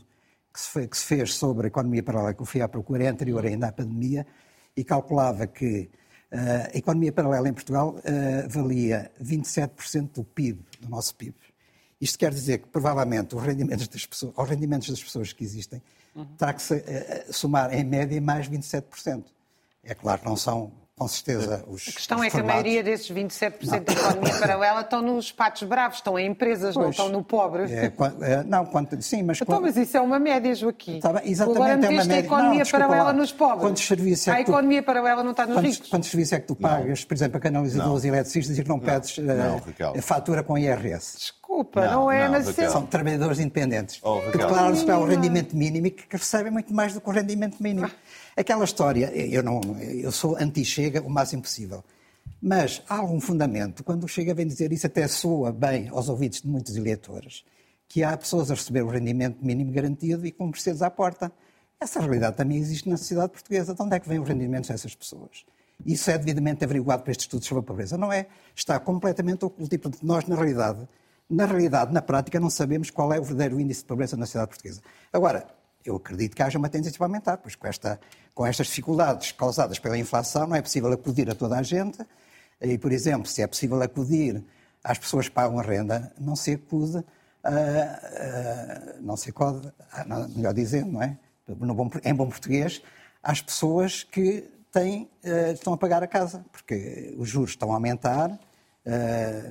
que se, que se fez sobre a economia paralela, que eu fui à procura, é anterior ainda à pandemia, e calculava que uh, a economia paralela em Portugal uh, valia 27% do PIB, do nosso PIB. Isto quer dizer que, provavelmente, os rendimentos das pessoas, os rendimentos das pessoas que existem uhum. terá que se, uh, somar, em média, mais 27%. É claro, não são com certeza os. A questão é que a maioria desses 27% da economia paralela estão nos patos bravos, estão em empresas, pois, não estão no pobre. É, é, não, quanto, sim, mas. Então, mas isso é uma média, Joaquim. Tá, exatamente, Agora é uma média. a economia não, paralela lá. nos pobres. Quantos serviços é que tu... A economia paralela não está nos quantos, ricos. Quantos serviços é que tu pagas, não. por exemplo, a canalizadores eletricistas e que não, não pedes uh, fatura com IRS? Desculpa, não, não é, mas são trabalhadores independentes oh, que declaram-se para o rendimento mínimo e que recebem muito mais do que o rendimento mínimo. Ah. Aquela história, eu, não, eu sou anti-chega o máximo possível. Mas há algum fundamento, quando o Chega vem dizer isso, até soa bem aos ouvidos de muitos eleitores, que há pessoas a receber o rendimento mínimo garantido e com Mercedes à porta. Essa realidade também existe na sociedade portuguesa. De onde é que vêm os rendimentos dessas pessoas? Isso é devidamente averiguado para estes estudos sobre a pobreza. Não é? Está completamente oculto. E, portanto, nós, na realidade, na realidade, na prática, não sabemos qual é o verdadeiro índice de pobreza na sociedade portuguesa. Agora, eu acredito que haja uma tendência para aumentar, pois com, esta, com estas dificuldades causadas pela inflação não é possível acudir a toda a gente. E, por exemplo, se é possível acudir às pessoas que pagam a renda, não se acude, a, a, não se acode, a, melhor dizendo, não é? Bom, em bom português, às pessoas que têm, estão a pagar a casa, porque os juros estão a aumentar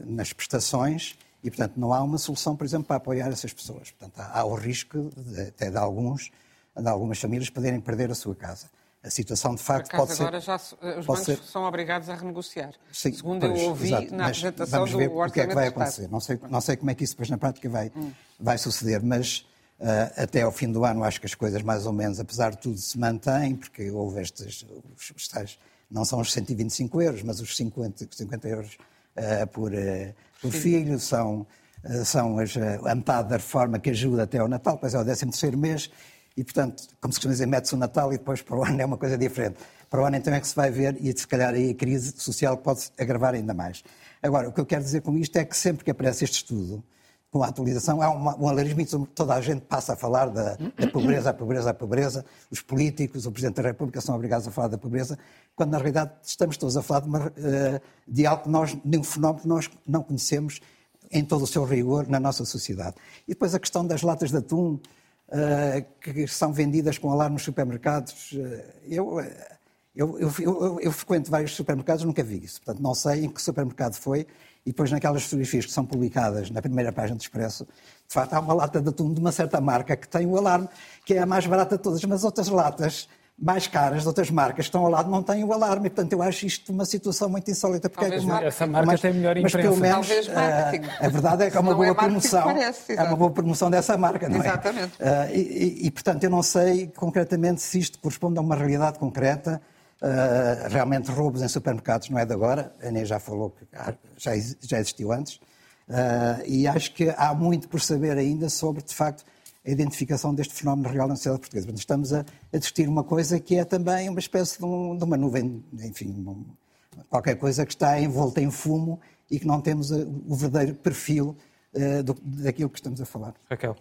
nas prestações e, portanto, não há uma solução, por exemplo, para apoiar essas pessoas. Portanto, há, há o risco de, até de, alguns, de algumas famílias poderem perder a sua casa. A situação, de facto, pode ser... agora já os bancos ser... são obrigados a renegociar. Sim, Segundo pois, eu ouvi exato, na apresentação vamos ver do o que é que vai acontecer. Não sei, não sei como é que isso depois na prática vai, hum. vai suceder, mas uh, até ao fim do ano acho que as coisas mais ou menos, apesar de tudo, se mantêm, porque houve estes... Os, os tais, não são os 125 euros, mas os 50, 50 euros uh, por... Uh, o filho, são, eh, são as, eh, a metade da reforma que ajuda até ao Natal, depois é o 13 terceiro mês, e portanto, como se costuma dizer, mete-se o Natal e depois para o ano é uma coisa diferente. Para o ano então é que se vai ver e se calhar aí a crise social pode agravar ainda mais. Agora, o que eu quero dizer com isto é que sempre que aparece este estudo, com a atualização, há uma, um alarmismo, toda a gente passa a falar da, da, pobreza, a pobreza, a pobreza, os políticos, o Presidente da República são obrigados a falar da pobreza, quando na realidade estamos todos a falar de, uma, eh, de algo que nós, de um fenómeno que nós não conhecemos em todo o seu rigor na nossa sociedade. E depois a questão das latas de atum, uh, que são vendidas com alarme nos supermercados, uh, eu, eu, eu, eu, eu frequento vários supermercados, nunca vi isso, portanto não sei em que supermercado foi, e depois naquelas fotografias que são publicadas na primeira página do Expresso, de facto há uma lata de atum de uma certa marca que tem o alarme, que é a mais barata de todas, mas outras latas mais caras de outras marcas que estão ao lado não têm o alarme. Portanto, eu acho isto uma situação muito insólita. Porque é uma, essa marca mas, tem melhor imprensa. Mas pelo menos uh, a verdade é que é uma boa é promoção. Parece, é uma boa promoção dessa marca, não é? Exatamente. Uh, e, e, e, portanto, eu não sei concretamente se isto corresponde a uma realidade concreta. Uh, realmente roubos em supermercados não é de agora, a Inês já falou que já, já existiu antes, uh, e acho que há muito por saber ainda sobre, de facto, a identificação deste fenómeno real na sociedade portuguesa. Estamos a, a discutir uma coisa que é também uma espécie de, um, de uma nuvem, enfim, um, qualquer coisa que está envolta em fumo e que não temos o verdadeiro perfil uh, do, daquilo que estamos a falar. Raquel.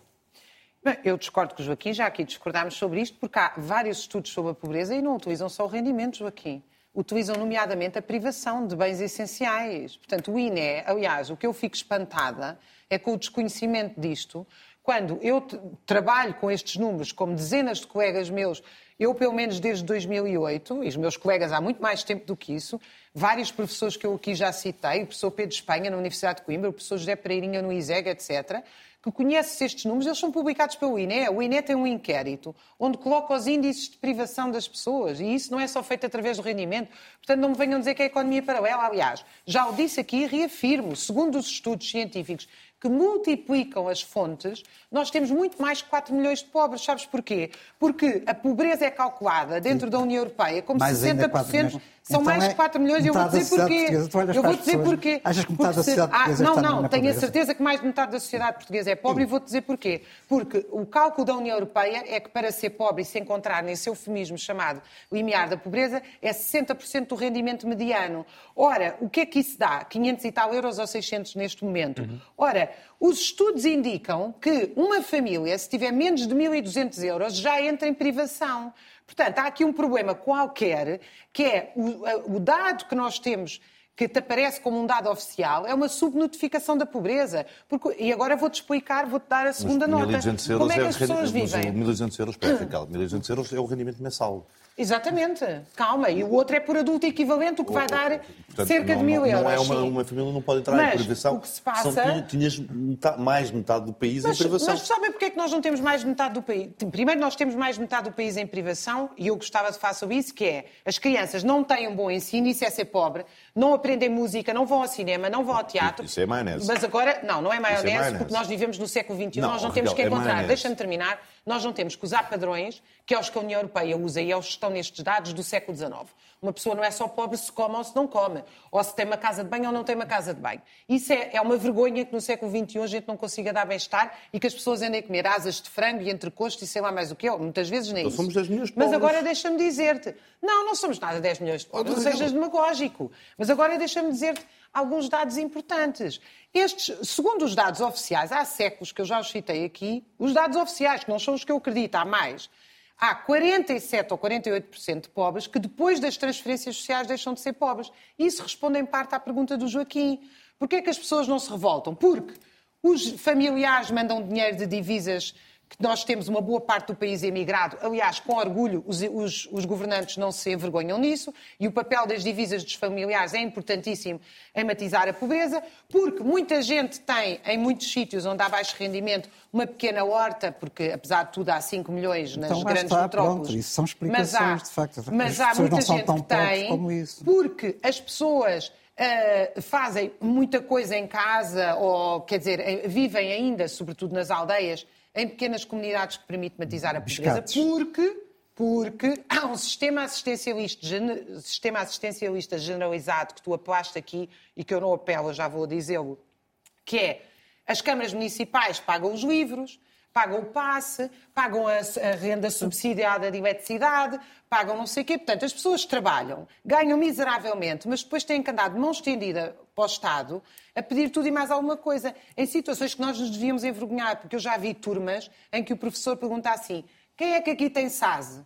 Eu discordo com o Joaquim, já aqui discordámos sobre isto, porque há vários estudos sobre a pobreza e não utilizam só o rendimento, Joaquim. Utilizam, nomeadamente, a privação de bens essenciais. Portanto, o INE, aliás, o que eu fico espantada é com o desconhecimento disto, quando eu trabalho com estes números, como dezenas de colegas meus, eu pelo menos desde 2008, e os meus colegas há muito mais tempo do que isso, vários professores que eu aqui já citei, o professor Pedro Espanha na Universidade de Coimbra, o professor José Pereirinha no ISEG, etc., que conhece estes números, eles são publicados pelo INE. O INE tem um inquérito onde coloca os índices de privação das pessoas e isso não é só feito através do rendimento. Portanto, não me venham dizer que é economia paralela. Aliás, já o disse aqui e reafirmo, segundo os estudos científicos que multiplicam as fontes, nós temos muito mais que 4 milhões de pobres. Sabes porquê? Porque a pobreza é calculada dentro da União Europeia como mais 60%. São então mais de 4 milhões e eu vou dizer porquê. Eu vou dizer porquê. Achas que metade da sociedade portuguesa ah, Não, não, tenho a certeza que mais de metade da sociedade portuguesa é pobre e vou dizer porquê. Porque o cálculo da União Europeia é que para ser pobre e se encontrar nesse eufemismo chamado limiar da pobreza é 60% do rendimento mediano. Ora, o que é que isso dá? 500 e tal euros ou 600 neste momento. Uhum. Ora, os estudos indicam que uma família, se tiver menos de 1.200 euros, já entra em privação. Portanto, há aqui um problema qualquer, que é o, o dado que nós temos que te aparece como um dado oficial, é uma subnotificação da pobreza. Porque, e agora vou-te explicar, vou-te dar a segunda nota. Como é que as pessoas vivem? 1.200 euros, espera, 1.200 euros é o rendimento mensal. Exatamente, calma. E o outro é por adulto equivalente, o que vai dar Portanto, cerca não, de mil euros. Não é uma, uma, família não pode entrar mas, em privação. O que se passa. São, tinhas metade, mais metade do país mas, em privação. Mas sabem porque é que nós não temos mais metade do país? Primeiro, nós temos mais metade do país em privação, e eu gostava de falar sobre isso, que é as crianças não têm um bom ensino, isso é ser pobre, não aprendem música, não vão ao cinema, não vão ao teatro. Isso é maionese. Mas agora, não, não é maionese, é maionese. porque nós vivemos no século XXI, não, nós não temos que é encontrar. É Deixa-me terminar nós não temos que usar padrões, que é os que a União Europeia usa e é os que estão nestes dados do século XIX. Uma pessoa não é só pobre se come ou se não come, ou se tem uma casa de banho ou não tem uma casa de banho. Isso é, é uma vergonha que no século XXI a gente não consiga dar bem-estar e que as pessoas andem a comer asas de frango e entrecosto e sei lá mais o que é. Muitas vezes nem então isso. somos 10 milhões de Mas agora deixa-me dizer-te, não, não somos nada 10 milhões de pobres, não sejas demagógico. Mas agora deixa-me dizer-te alguns dados importantes. Estes, segundo os dados oficiais, há séculos que eu já os citei aqui, os dados oficiais, que não são os que eu acredito, há mais. Há 47 ou 48% de pobres que depois das transferências sociais deixam de ser pobres. Isso responde em parte à pergunta do Joaquim. Porquê é que as pessoas não se revoltam? Porque os familiares mandam dinheiro de divisas que nós temos uma boa parte do país emigrado. Aliás, com orgulho, os, os, os, governantes não se envergonham nisso e o papel das divisas dos familiares é importantíssimo em matizar a pobreza, porque muita gente tem, em muitos sítios onde há baixo rendimento, uma pequena horta, porque apesar de tudo há 5 milhões nas então, grandes está, metrópoles. Pronto, isso são explicações, mas há, de facto. Mas há muita gente que tem, porque as pessoas Uh, fazem muita coisa em casa, ou quer dizer, vivem ainda, sobretudo nas aldeias, em pequenas comunidades que permite matizar a pobreza, porque, porque há um sistema assistencialista, sistema assistencialista generalizado que tu apelaste aqui e que eu não apelo, já vou dizê-lo, que é as câmaras municipais pagam os livros, pagam o passe, pagam a, a, renda subsidiada de eletricidade, pagam não sei o quê. Portanto, as pessoas trabalham, ganham miseravelmente, mas depois têm que andar de mão estendida para o Estado a pedir tudo e mais alguma coisa, em situações que nós nos devíamos envergonhar, porque eu já vi turmas em que o professor pergunta assim: quem é que aqui tem SASE?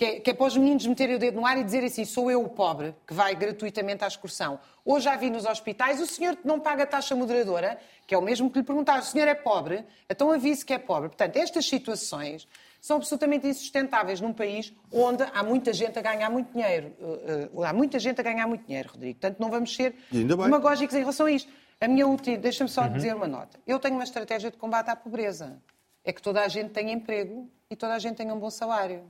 Que é, que é para os meninos meterem o dedo no ar e dizer assim: sou eu o pobre que vai gratuitamente à excursão. Ou já vi nos hospitais o senhor que não paga taxa moderadora, que é o mesmo que lhe perguntar: o senhor é pobre? Então avise que é pobre. Portanto, estas situações são absolutamente insustentáveis num país onde há muita gente a ganhar muito dinheiro. Uh, uh, há muita gente a ganhar muito dinheiro, Rodrigo. Portanto, não vamos ser demagógicos em relação a isto. A minha última, deixa-me só uhum. dizer uma nota. Eu tenho uma estratégia de combate à pobreza. É que toda a gente tenha emprego e toda a gente tenha um bom salário.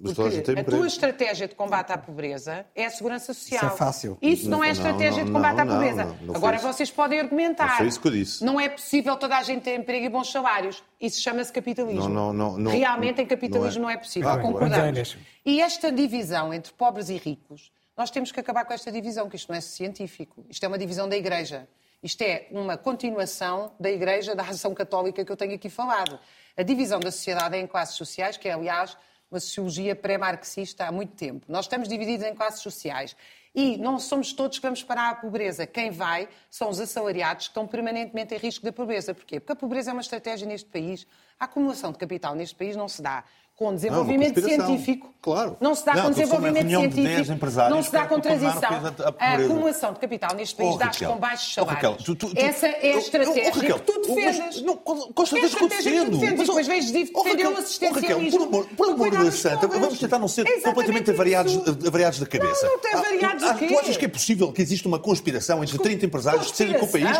Porque a tua estratégia de combate à pobreza é a segurança social. Isso é fácil. Isso não, não é estratégia não, não, de combate à pobreza. Agora vocês podem argumentar. Não foi isso que eu disse. Não é possível toda a gente ter emprego e bons salários. Isso chama-se capitalismo. Realmente em capitalismo não é, não é possível. Ah, Concordamos. E esta divisão entre pobres e ricos, nós temos que acabar com esta divisão, que isto não é científico. Isto é uma divisão da Igreja. Isto é uma continuação da Igreja, da ação católica que eu tenho aqui falado. A divisão da sociedade é em classes sociais, que é, aliás, uma sociologia pré-marxista há muito tempo. Nós estamos divididos em classes sociais. E não somos todos que vamos parar a pobreza. Quem vai são os assalariados que estão permanentemente em risco da pobreza. Porquê? Porque a pobreza é uma estratégia neste país. A acumulação de capital neste país não se dá com desenvolvimento não, científico. Claro. Não se dá não, com desenvolvimento científico. De não se dá com transição. A, a, acumulação de capital neste país oh, dá-se com baixos salários. Oh, Raquel, tu, tu, tu, Essa é a estratégia oh, Raquel, que tu defendes. Não, com certeza que eu defendo. Mas, e depois vens defender o assistencialismo. Por, por amor de Santa, vamos tentar não ser completamente avariados, avariados da cabeça. Não, não tem avariados ah, o quê? Tu achas que é possível que exista uma conspiração entre 30 empresários que serem com o país?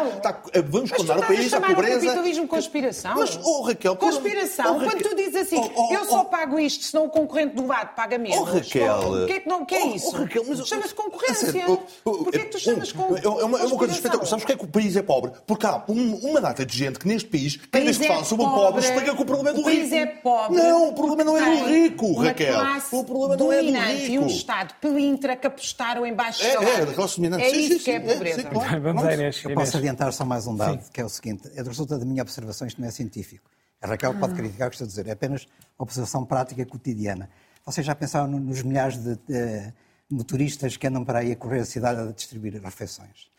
Vamos condenar o país à pobreza. capitalismo conspiração? Mas, oh Raquel... Conspiração? Quando tu dizes assim, eu só pago isto, senão o concorrente do lado paga menos. Oh, Raquel. O que é que, não, que é isso? Oh, Raquel, mas... Chama-se concorrência. Porquê é que tu chamas concorrência? É uma, é uma coisa espetacular. Sabes porquê é que o país é pobre? Porque há um, uma data de gente que neste país, cada vez que fala sobre o pobre, explica que o problema é do rico. O país é pobre. Não, o problema não é do rico, Raquel. O problema não é do rico. e um Estado pelintra que apostaram em baixos é, salários. É, da classe dominante. É isso que é pobreza. Vamos a Inês. Eu posso adiantar só mais um dado, que é o seguinte. É resulta da minha observação, isto não é científico. A Raquel pode criticar o que estou a dizer, é apenas observação prática cotidiana. Vocês já pensaram nos milhares de, de motoristas que andam para aí a correr a cidade a distribuir refeições?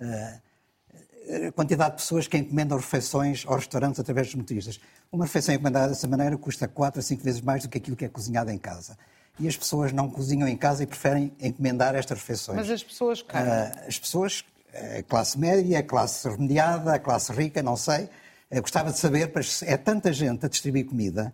Uh, a quantidade de pessoas que encomendam refeições aos restaurantes através dos motoristas. Uma refeição encomendada dessa maneira custa 4 a 5 vezes mais do que aquilo que é cozinhado em casa. E as pessoas não cozinham em casa e preferem encomendar estas refeições. Mas as pessoas, cara? Uh, as pessoas, a classe média, a classe remediada, a classe rica, não sei, gostava de saber, mas é tanta gente a distribuir comida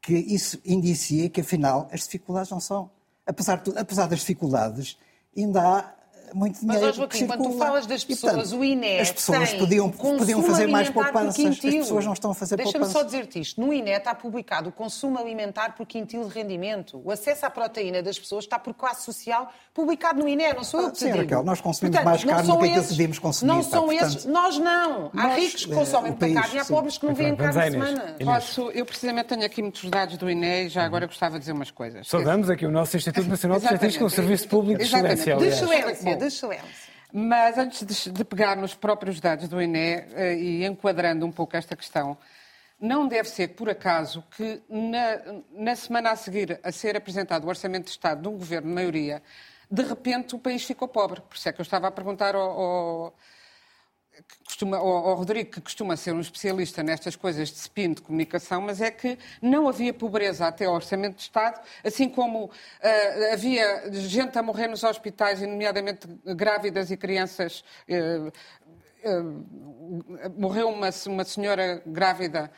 que isso indicia que, afinal, as dificuldades não são. Apesar, de, apesar das dificuldades, ainda há muito dinheiro. Mas, Joaquim, quando tu falas das pessoas, e, portanto, o INE as pessoas tem podiam, podiam fazer mais poupanças. As pessoas não estão a fazer Deixa-me só dizer-te isto. No INE está publicado o consumo alimentar por quintil de rendimento. O acesso à proteína das pessoas está por classe social publicado no INE. Não sou eu que te Sim, digo. Raquel, nós consumimos portanto, mais carne do que esses, decidimos consumir. Não são portanto, esses. Nós não. Há nós, ricos que consomem muita carne e há pobres que não vêm carne na semana. Posso, eu precisamente tenho aqui muitos dados do INE e já agora gostava de dizer umas coisas. Saudamos aqui o nosso Instituto Nacional de Estatística, um serviço público de excelência. De excelência, de excelência. Mas antes de, pegar nos próprios dados do INE eh, e enquadrando um pouco esta questão, não deve ser por acaso que na, na semana a seguir a ser apresentado o Orçamento de Estado de um governo de maioria, de repente o país ficou pobre. Por isso é que eu estava a perguntar ao, ao costuma, Rodrigo, que costuma ser um especialista nestas coisas de spin de comunicação, mas é que não havia pobreza até ao Orçamento de Estado, assim como uh, havia gente a morrer nos hospitais, nomeadamente grávidas e crianças. Uh, uh, morreu uma, uma senhora grávida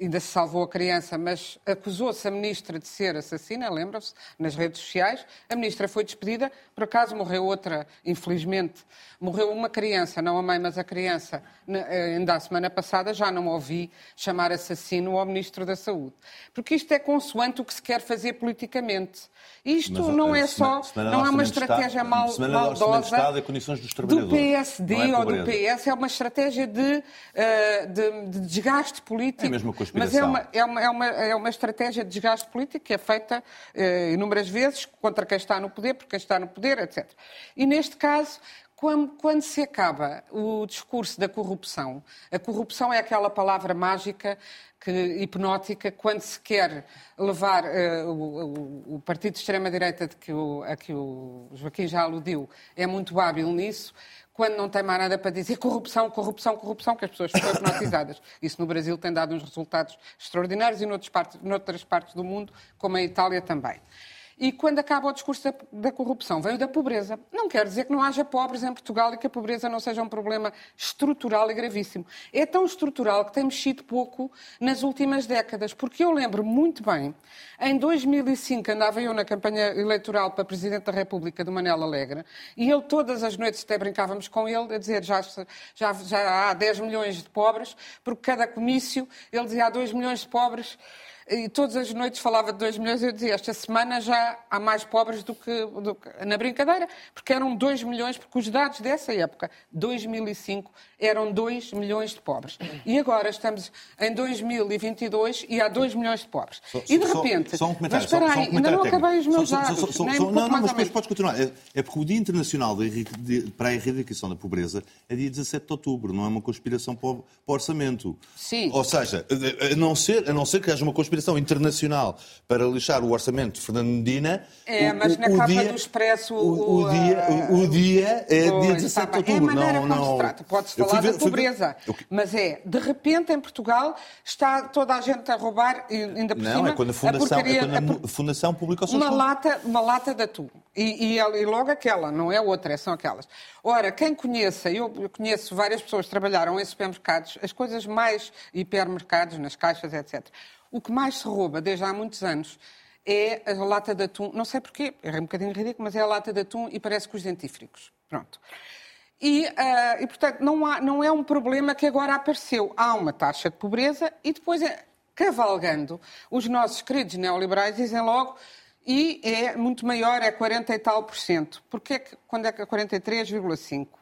ainda se salvou a criança, mas acusou-se a ministra de ser assassina, lembram-se, nas redes sociais. A ministra foi despedida, por acaso morreu outra, infelizmente. Morreu uma criança, não a mãe, mas a criança, eh, ainda a semana passada, já não ouvi chamar assassino ao ministro da Saúde. Porque isto é consoante o que se quer fazer politicamente. Isto mas, não é só, não é uma estratégia mal, maldosa é condições dos do PSD é ou do PS, é uma estratégia de, uh, de, de desgaste político. É mesmo mas é uma, é, uma, é, uma, é uma estratégia de desgaste político que é feita eh, inúmeras vezes contra quem está no poder, por quem está no poder, etc. E neste caso, quando, quando, se acaba o discurso da corrupção, a corrupção é aquela palavra mágica, que, hipnótica, quando se quer levar uh, o, o, partido de extrema-direita a que o Joaquim já aludiu, é muito hábil nisso, quando não tem mais nada para dizer corrupção, corrupção, corrupção, que as pessoas ficam hipnotizadas. Isso no Brasil tem dado uns resultados extraordinários e noutras partes, noutras partes do mundo, como a Itália também. E quando acaba o discurso da, da, corrupção, veio da pobreza. Não quer dizer que não haja pobres em Portugal e que a pobreza não seja um problema estrutural e gravíssimo. É tão estrutural que tem mexido pouco nas últimas décadas, porque eu lembro muito bem, em 2005 andava eu na campanha eleitoral para Presidente da República do Manela Alegre e ele todas as noites até brincávamos com ele a dizer já, já, já há 10 milhões de pobres, porque cada comício ele dizia há 2 milhões de pobres e todas as noites falava de 2 milhões e eu dizia, esta semana já há mais pobres do que, do que, na brincadeira, porque eram 2 milhões, porque os dados dessa época, 2005, eram 2 milhões de pobres. E agora estamos em 2022 e há 2 milhões de pobres. Só, e de repente... Só, só um comentário. Mas espera aí, um ainda não acabei os meus dados. Só, não, não, mas depois podes continuar. É, é, porque o Dia Internacional de, de, para a Erradicação da Pobreza é dia 17 de outubro, não é uma conspiração para o, para o orçamento. Sim. Ou seja, a não, ser, a não ser que haja uma conspiração internacional para lixar o orçamento de Fernando Medina. É, mas o, na o capa dia, do Expresso. O, o, dia, o, dia é dia 17 de outubro. É a maneira não, como não... se trata. Pode-se falar ver, da pobreza. Ver... Mas é, de repente, em Portugal, está toda a gente a roubar, ainda por não, cima. Não, é quando a Fundação, a porcaria, é quando a Fundação publica o seu uma lata, uma lata de atum. E, e, e, logo aquela, não é outra, são aquelas. Ora, quem conheça, eu conheço várias pessoas que trabalharam em supermercados, as coisas mais hipermercados, nas caixas, etc. O que mais se rouba desde há muitos anos é a lata de atum. Não sei porquê, é um bocadinho ridículo, mas é a lata de atum e parece com os dentífricos. Pronto. E, uh, e portanto, não, há, não é um problema que agora apareceu. Há uma taxa de pobreza e depois, é, cavalgando, os nossos queridos neoliberais dizem logo e é muito maior, é 40 e tal por cento. Porquê que, quando é que é 43,5%?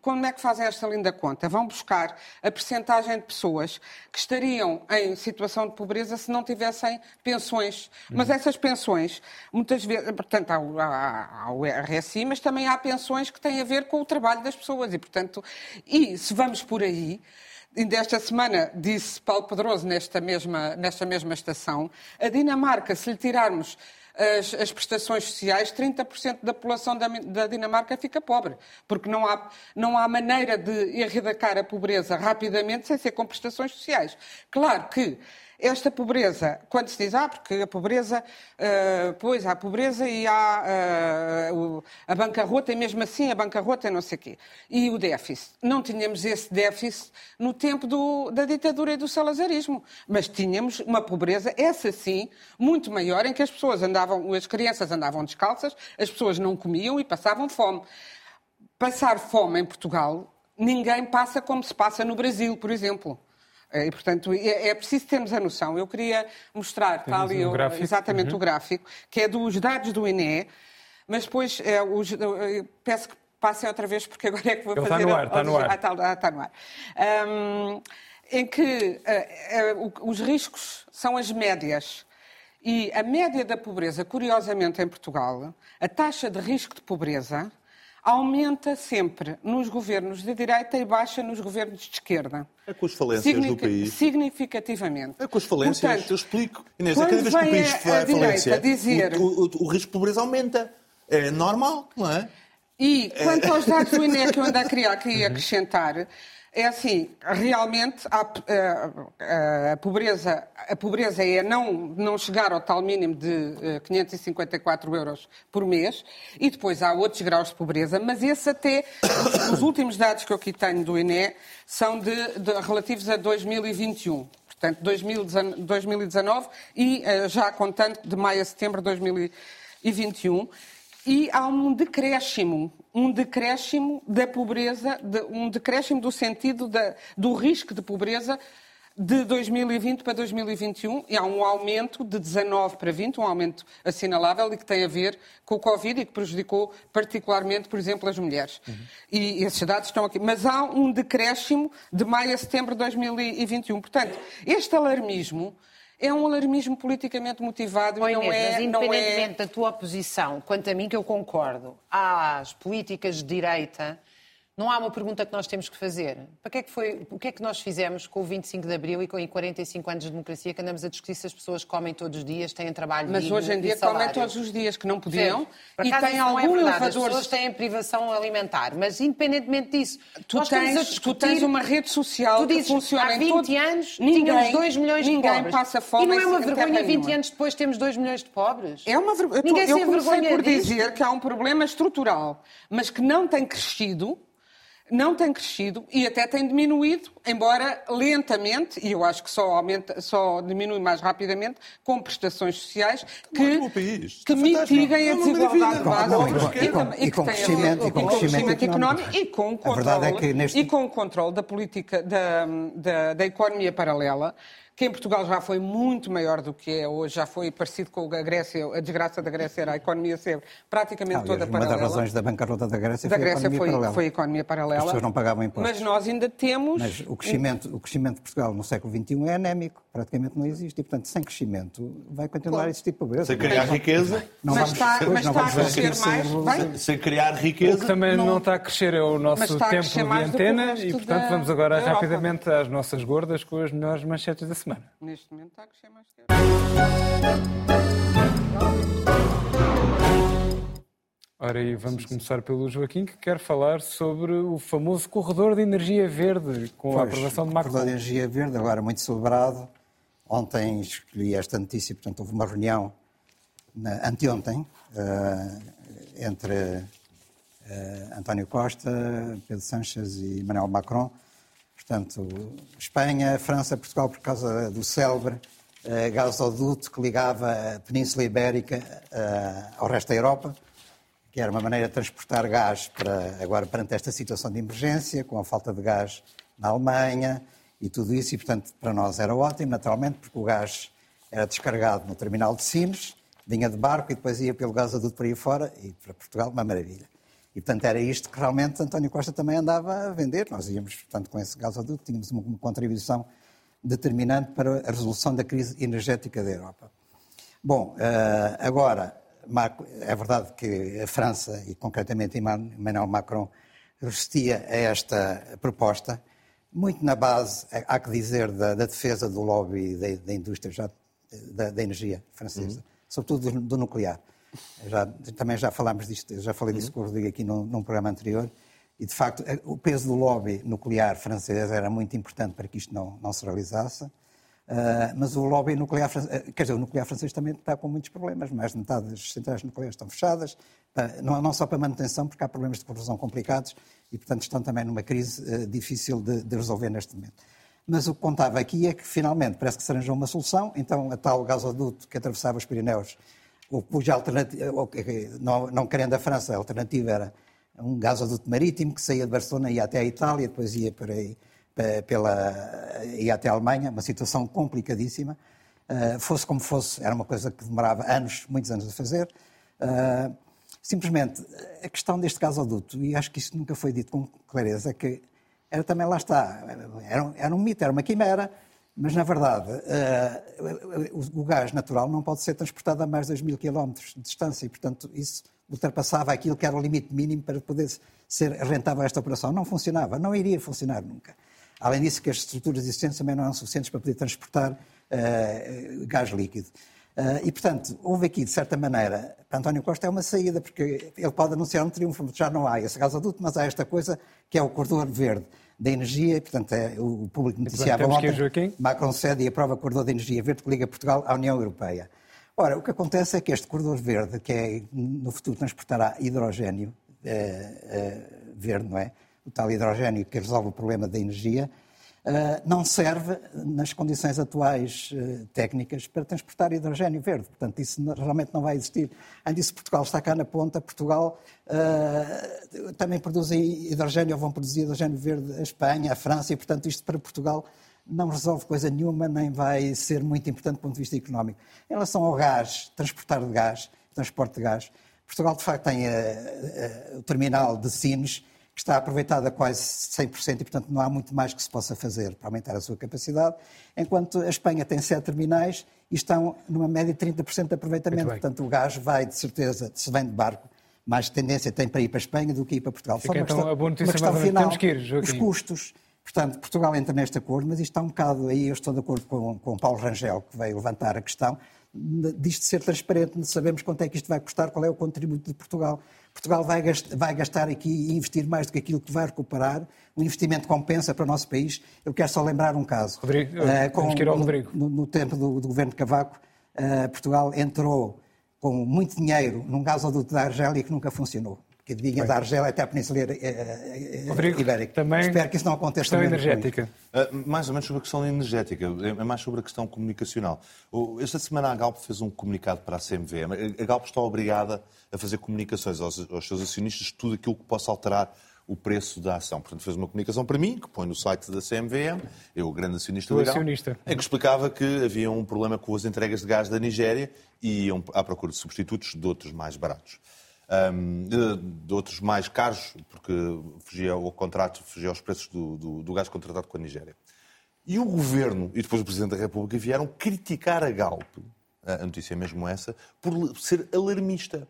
Como é que fazem esta linda conta? Vão buscar a percentagem de pessoas que estariam em situação de pobreza se não tivessem pensões. Mas uhum. essas pensões, muitas vezes, portanto, há, há o RSI, mas também há pensões que têm a ver com o trabalho das pessoas. E, portanto, e se vamos por aí, Ainda esta semana disse Paulo Pedroso nesta mesma, nesta mesma estação, a Dinamarca, se lhe tirarmos as, as, prestações sociais, 30% da população da, da, Dinamarca fica pobre, porque não há, não há maneira de erradicar a pobreza rapidamente sem ser com prestações sociais. Claro que esta pobreza, quando se diz, ah, porque a pobreza, uh, pois há pobreza e há uh, a bancarrota, e mesmo assim a bancarrota é não sei o quê. E o déficit. Não tínhamos esse déficit no tempo do, da ditadura e do salazarismo, mas tínhamos uma pobreza, essa sim, muito maior, em que as pessoas andavam, as crianças andavam descalças, as pessoas não comiam e passavam fome. Passar fome em Portugal, ninguém passa como se passa no Brasil, por exemplo. É, e, portanto, é, é, preciso termos a noção. Eu queria mostrar, ali um o, exatamente uhum. o gráfico, que é dos dados do INE, mas depois é, os, peço que passem outra vez, porque agora é que vou Ele fazer... Está no ar, está no ar. Ah, está, ah, está no ar. Um, em que uh, uh, os riscos são as médias. E a média da pobreza, curiosamente, em Portugal, a taxa de risco de pobreza aumenta sempre nos governos de direita e baixa nos governos de esquerda. É com as falências do país. Significativamente. É com as falências, Portanto, eu explico. Inês, é cada vez que o país vai à falência, dizer... o, o, o, risco de pobreza aumenta. É normal, não é? E quanto aos dados do INE que eu ainda queria aqui acrescentar, é assim, realmente a, a, a, pobreza, a pobreza é não, não chegar ao tal mínimo de 554 eh, euros por mês e depois há outros graus de pobreza, mas esse até, [COUGHS] os últimos dados que eu aqui tenho do INE são de, de relativos a 2021 portanto 2019 e eh, já contando de maio a setembro de 2021 e há um decréscimo, um decréscimo da pobreza, de, um decréscimo do sentido da, do risco de pobreza de 2020 para 2021 e há um aumento de 19 para 20, um aumento assinalável e que tem a ver com o Covid e que prejudicou particularmente, por exemplo, as mulheres. Uhum. E esses dados estão aqui. Mas há um decréscimo de maio a setembro de 2021. Portanto, este alarmismo é um alarmismo politicamente motivado Oi, não Inês, é... Mas independentemente não é... da tua oposição, quanto a mim que eu concordo, às políticas de direita não há uma pergunta que nós temos que fazer. Para que é que foi, o que é que nós fizemos com o 25 de Abril e com 45 anos de democracia que andamos a discutir se as pessoas comem todos os dias, têm trabalho Mas hoje em dia comem todos os dias, que não podiam, e têm algum é elevador... As pessoas têm privação alimentar, mas independentemente disso, tu, tens, discutir... tu tens uma rede social dizes, que funciona há 20 todo... anos ninguém, tínhamos 2 milhões de ninguém pobres. passa fome e não é uma vergonha 20 anos depois temos 2 milhões de pobres? É uma vergonha. Ninguém eu se comecei por disto. dizer que há um problema estrutural, mas que não tem crescido não tem crescido e até tem diminuído, embora lentamente, e eu acho que só, aumenta, só diminui mais rapidamente, com prestações sociais que, que mitiguem a desigualdade básica e, com crescimento, e económico. e com controle, é neste... e com o controle da política da, da, da economia paralela que em Portugal já foi muito maior do que é hoje, já foi parecido com a Grécia, a desgraça da Grécia era a economia ser praticamente toda uma paralela. Uma das razões da bancarrota da Grécia da foi Grécia a economia foi, paralela. foi a economia paralela. As pessoas não pagavam impostos. Mas nós ainda temos... Mas o crescimento, o crescimento de Portugal no século XXI é anémico, praticamente não existe. E, portanto, sem crescimento vai continuar claro. esse tipo de pobreza. Sem criar riqueza. Não mas vamos, está, mas está a crescer mais. Sem, sem criar riqueza. O que também não, não está a crescer é o nosso tempo de antena e, portanto, vamos agora rapidamente às nossas gordas com as melhores manchetes da semana. Neste momento está a crescer mais que Ora, e vamos começar pelo Joaquim, que quer falar sobre o famoso corredor de energia verde, com pois, a aprovação de Macron. corredor de energia verde, agora muito celebrado. Ontem escolhi esta notícia, portanto, houve uma reunião, na, anteontem, uh, entre uh, António Costa, Pedro Sanches e Manuel Macron. Portanto, Espanha, França, Portugal, por causa do célebre uh, gasoduto que ligava a Península Ibérica uh, ao resto da Europa, que era uma maneira de transportar gás para, agora perante esta situação de emergência, com a falta de gás na Alemanha e tudo isso, e portanto para nós era ótimo, naturalmente, porque o gás era descarregado no terminal de Sines, vinha de barco e depois ia pelo gasoduto para aí fora, e para Portugal, uma maravilha. E, portanto, era isto que realmente António Costa também andava a vender. Nós íamos, portanto, com esse gasoduto, tínhamos uma contribuição determinante para a resolução da crise energética da Europa. Bom, eh, agora, é verdade que a França, e concretamente Emmanuel Macron, resistia a esta proposta, muito na base, há que dizer, da, da defesa do lobby da, da indústria já, da, da, energia francesa, uhum. sobretudo do, do nuclear. Já, também já falámos disto, já falei disso uhum. com o Rodrigo aqui num, num, programa anterior, e de facto o peso do lobby nuclear francês era muito importante para que isto não, não se realizasse. Uh, mas o lobby nuclear, uh, quer dizer, o nuclear francês também está com muitos problemas. Mais de metade das centrais nucleares estão fechadas, não, não, só para manutenção, porque há problemas de corrosão complicados e, portanto, estão também numa crise uh, difícil de, de, resolver neste momento. Mas o que contava aqui é que, finalmente, parece que se arranjou uma solução. Então, a tal gasoduto que atravessava os Pirineus, cuja alternativa, não, não querendo a França, a alternativa era um gasoduto marítimo que saía de Barcelona e ia até a Itália, depois ia para aí pela, e até a Alemanha, uma situação complicadíssima. Uh, fosse como fosse, era uma coisa que demorava anos, muitos anos a fazer. Uh, simplesmente, a questão deste gasoduto, e acho que isso nunca foi dito com clareza, que era também lá está, era, um, era um mito, era uma quimera, mas na verdade uh, o, gás natural não pode ser transportado a mais de 2 mil quilómetros de distância e, portanto, isso ultrapassava aquilo que era o limite mínimo para poder ser rentável esta operação. Não funcionava, não iria funcionar nunca. Além disso, que as estruturas existentes também não eram suficientes para poder transportar uh, gás líquido. Uh, e, portanto, houve aqui, de certa maneira, para António Costa é uma saída, porque ele pode anunciar um triunfo, já não há esse gasoduto, mas há esta coisa que é o corredor verde da energia, e, portanto, é, o público noticiava ontem, Macron cede e aprova o corredor de energia verde que liga Portugal à União Europeia. Ora, o que acontece é que este corredor verde, que é, no futuro transportará hidrogênio uh, verde, não é? o tal hidrogênio que resolve o problema da energia, não serve, nas condições atuais uh, técnicas, para transportar hidrogênio verde. Portanto, isso realmente não vai existir. Além disso, Portugal está cá na ponta. Portugal uh, também produz hidrogênio, ou vão produzir hidrogênio verde a Espanha, a França, e, portanto, isto para Portugal não resolve coisa nenhuma, nem vai ser muito importante do ponto de vista económico. Em relação ao gás, transportar de gás, transporte de gás, Portugal, de facto, tem o terminal de Sines, que está aproveitada quase 100% e, portanto, não há muito mais que se possa fazer para aumentar a sua capacidade, enquanto a Espanha tem sete terminais e estão numa média de 30% de aproveitamento. Portanto, o gás vai, de certeza, se vem de barco, mais tendência tem para ir para a Espanha do que ir para Portugal. Fica, Só então, a boa notícia uma questão final, temos que ir, Joaquim. os custos. Portanto, Portugal entra neste acordo, mas isto está um bocado aí, eu estou de acordo com, com Paulo Rangel, que veio levantar a questão, disto ser transparente, sabemos quanto é que isto vai custar, qual é o contributo de Portugal. Portugal vai gastar, vai gastar aqui e investir mais do que aquilo que vai recuperar. O investimento compensa para o nosso país. Eu quero só lembrar um caso. Rodrigo, uh, com, que ir ao Rodrigo. No, no tempo do, do, governo de Cavaco, uh, Portugal entrou com muito dinheiro num gasoduto da Argélia que nunca funcionou que vinha da Argélia até a Península Rodrigo, Ibérica. Também Espero que isso não aconteça. Questão energética. Uh, mais ou menos sobre a questão energética, é mais sobre a questão comunicacional. Esta semana a Galp fez um comunicado para a CMVM. A Galp está obrigada a fazer comunicações aos, aos seus acionistas tudo aquilo que possa alterar o preço da ação. Portanto, fez uma comunicação para mim, que põe no site da CMVM, eu, o grande acionista legal, acionista. em que explicava que havia um problema com as entregas de gás da Nigéria e iam à procura de substitutos de outros mais baratos um, de, de, outros mais caros, porque fugia ao contrato, fugia aos preços do, do, do, gás contratado com a Nigéria. E o Governo e depois o Presidente da República vieram criticar a Galp, a notícia é mesmo essa, por ser alarmista.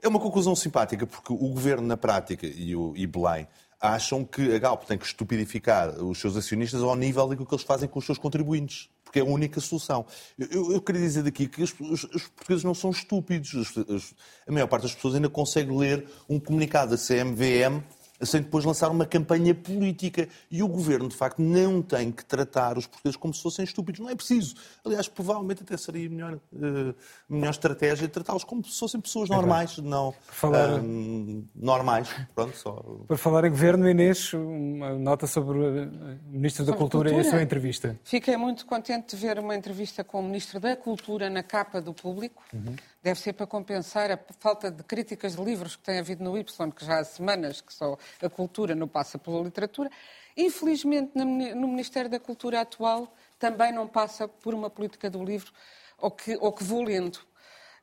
É uma conclusão simpática, porque o Governo, na prática, e, o, e Belém, acham que a Galp tem que estupidificar os seus acionistas ao nível daquilo que eles fazem com os seus contribuintes porque é a única solução. Eu, eu queria dizer daqui que os, os, os portugueses não são estúpidos. Os, a maior parte das pessoas ainda consegue ler um comunicado da CMVM sem depois lançar uma campanha política. E o governo, de facto, não tem que tratar os portugueses como se fossem estúpidos. Não é preciso. Aliás, provavelmente até seria melhor, uh, melhor estratégia tratá-los como se fossem pessoas normais, não falar... uh, normais. Pronto, só... Para falar em governo, Inês, uma nota sobre o Ministro da Cultura, Cultura, e a sua entrevista. Fiquei muito contente de ver uma entrevista com o Ministro da Cultura na capa do público. Uhum deve ser para compensar a falta de críticas de livros que tem havido no Y, que já há semanas que só a cultura não passa pela literatura. Infelizmente, no Ministério da Cultura atual também não passa por uma política do livro, ou que, ou que vou lendo.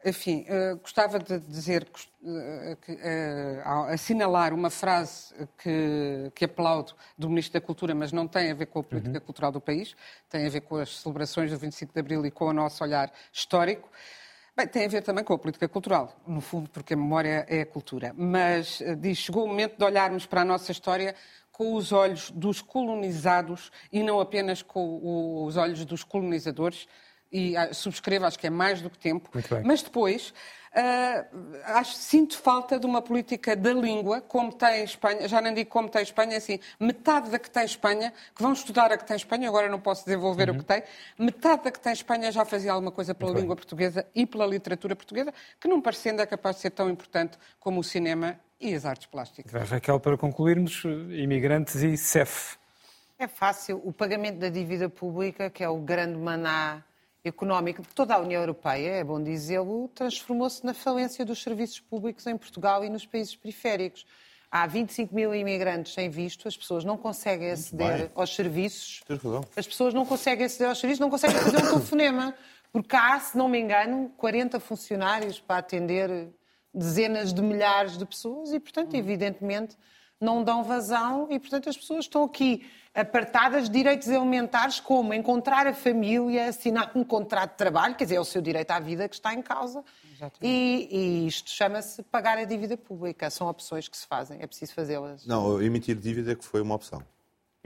Enfim, uh, gostava de dizer, uh, que, uh, assinalar uma frase que, que aplaudo do Ministro da Cultura, mas não tem a ver com a política uhum. cultural do país, tem a ver com as celebrações do 25 de Abril e com o nosso olhar histórico. Bem, tem a ver também com a política cultural, no fundo, porque a memória é a cultura. Mas eh, diz, chegou o momento de olharmos para a nossa história com os olhos dos colonizados e não apenas com os olhos dos colonizadores. E ah, subscrevo, acho que é mais do que tempo. Mas depois Uh, acho, sinto falta de uma política da língua, como tem Espanha, já nem digo como tem Espanha, assim, metade da que tem Espanha, que vão estudar a que tem Espanha, agora não posso desenvolver uhum. o que tem, metade da que tem Espanha já fazia alguma coisa pela Muito língua bem. portuguesa e pela literatura portuguesa, que não parecendo é capaz de ser tão importante como o cinema e as artes plásticas. Raquel, para concluirmos, imigrantes e CEF. É fácil. O pagamento da dívida pública, que é o grande maná económico de toda a União Europeia, é bom dizê-lo, transformou-se na falência dos serviços públicos em Portugal e nos países periféricos. Há 25 mil imigrantes sem visto, as pessoas não conseguem aceder aos serviços. As pessoas não conseguem aceder aos serviços, não conseguem fazer um telefonema. Porque há, se não me engano, 40 funcionários para atender dezenas de milhares de pessoas e, portanto, evidentemente, não dão vazão e, portanto, as pessoas estão aqui apartadas de direitos elementares como encontrar a família, assinar um contrato de trabalho, quer dizer, é o seu direito à vida que está em causa. E, e, isto chama-se pagar a dívida pública. São opções que se fazem, é preciso fazê-las. Não, emitir dívida que foi uma opção.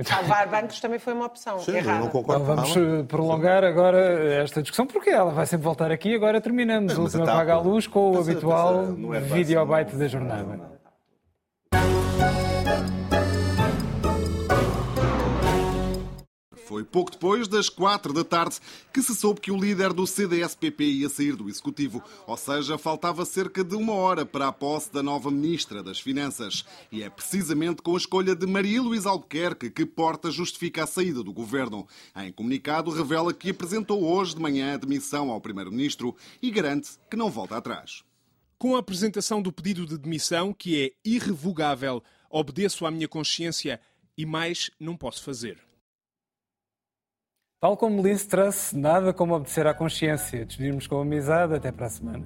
Salvar bancos também foi uma opção. Sim, errada. não concordo então, vamos prolongar agora esta discussão, porque ela vai sempre voltar aqui. Agora terminamos a última Paga à Luz com o habitual videobite da jornada. Foi pouco depois das quatro da tarde que se soube que o líder do CDS-PP ia sair do Executivo, ou seja, faltava cerca de uma hora para a posse da nova Ministra das Finanças. E é precisamente com a escolha de Maria Luísa Albuquerque que Porta justifica a saída do Governo. Em comunicado, revela que apresentou hoje de manhã a demissão ao Primeiro-Ministro e garante que não volta atrás. Com a apresentação do pedido de demissão, que é irrevogável, obedeço à minha consciência e mais não posso fazer. Tal como Liz Truss, nada como obedecer à consciência. Despedimos com amizade. Até para a semana.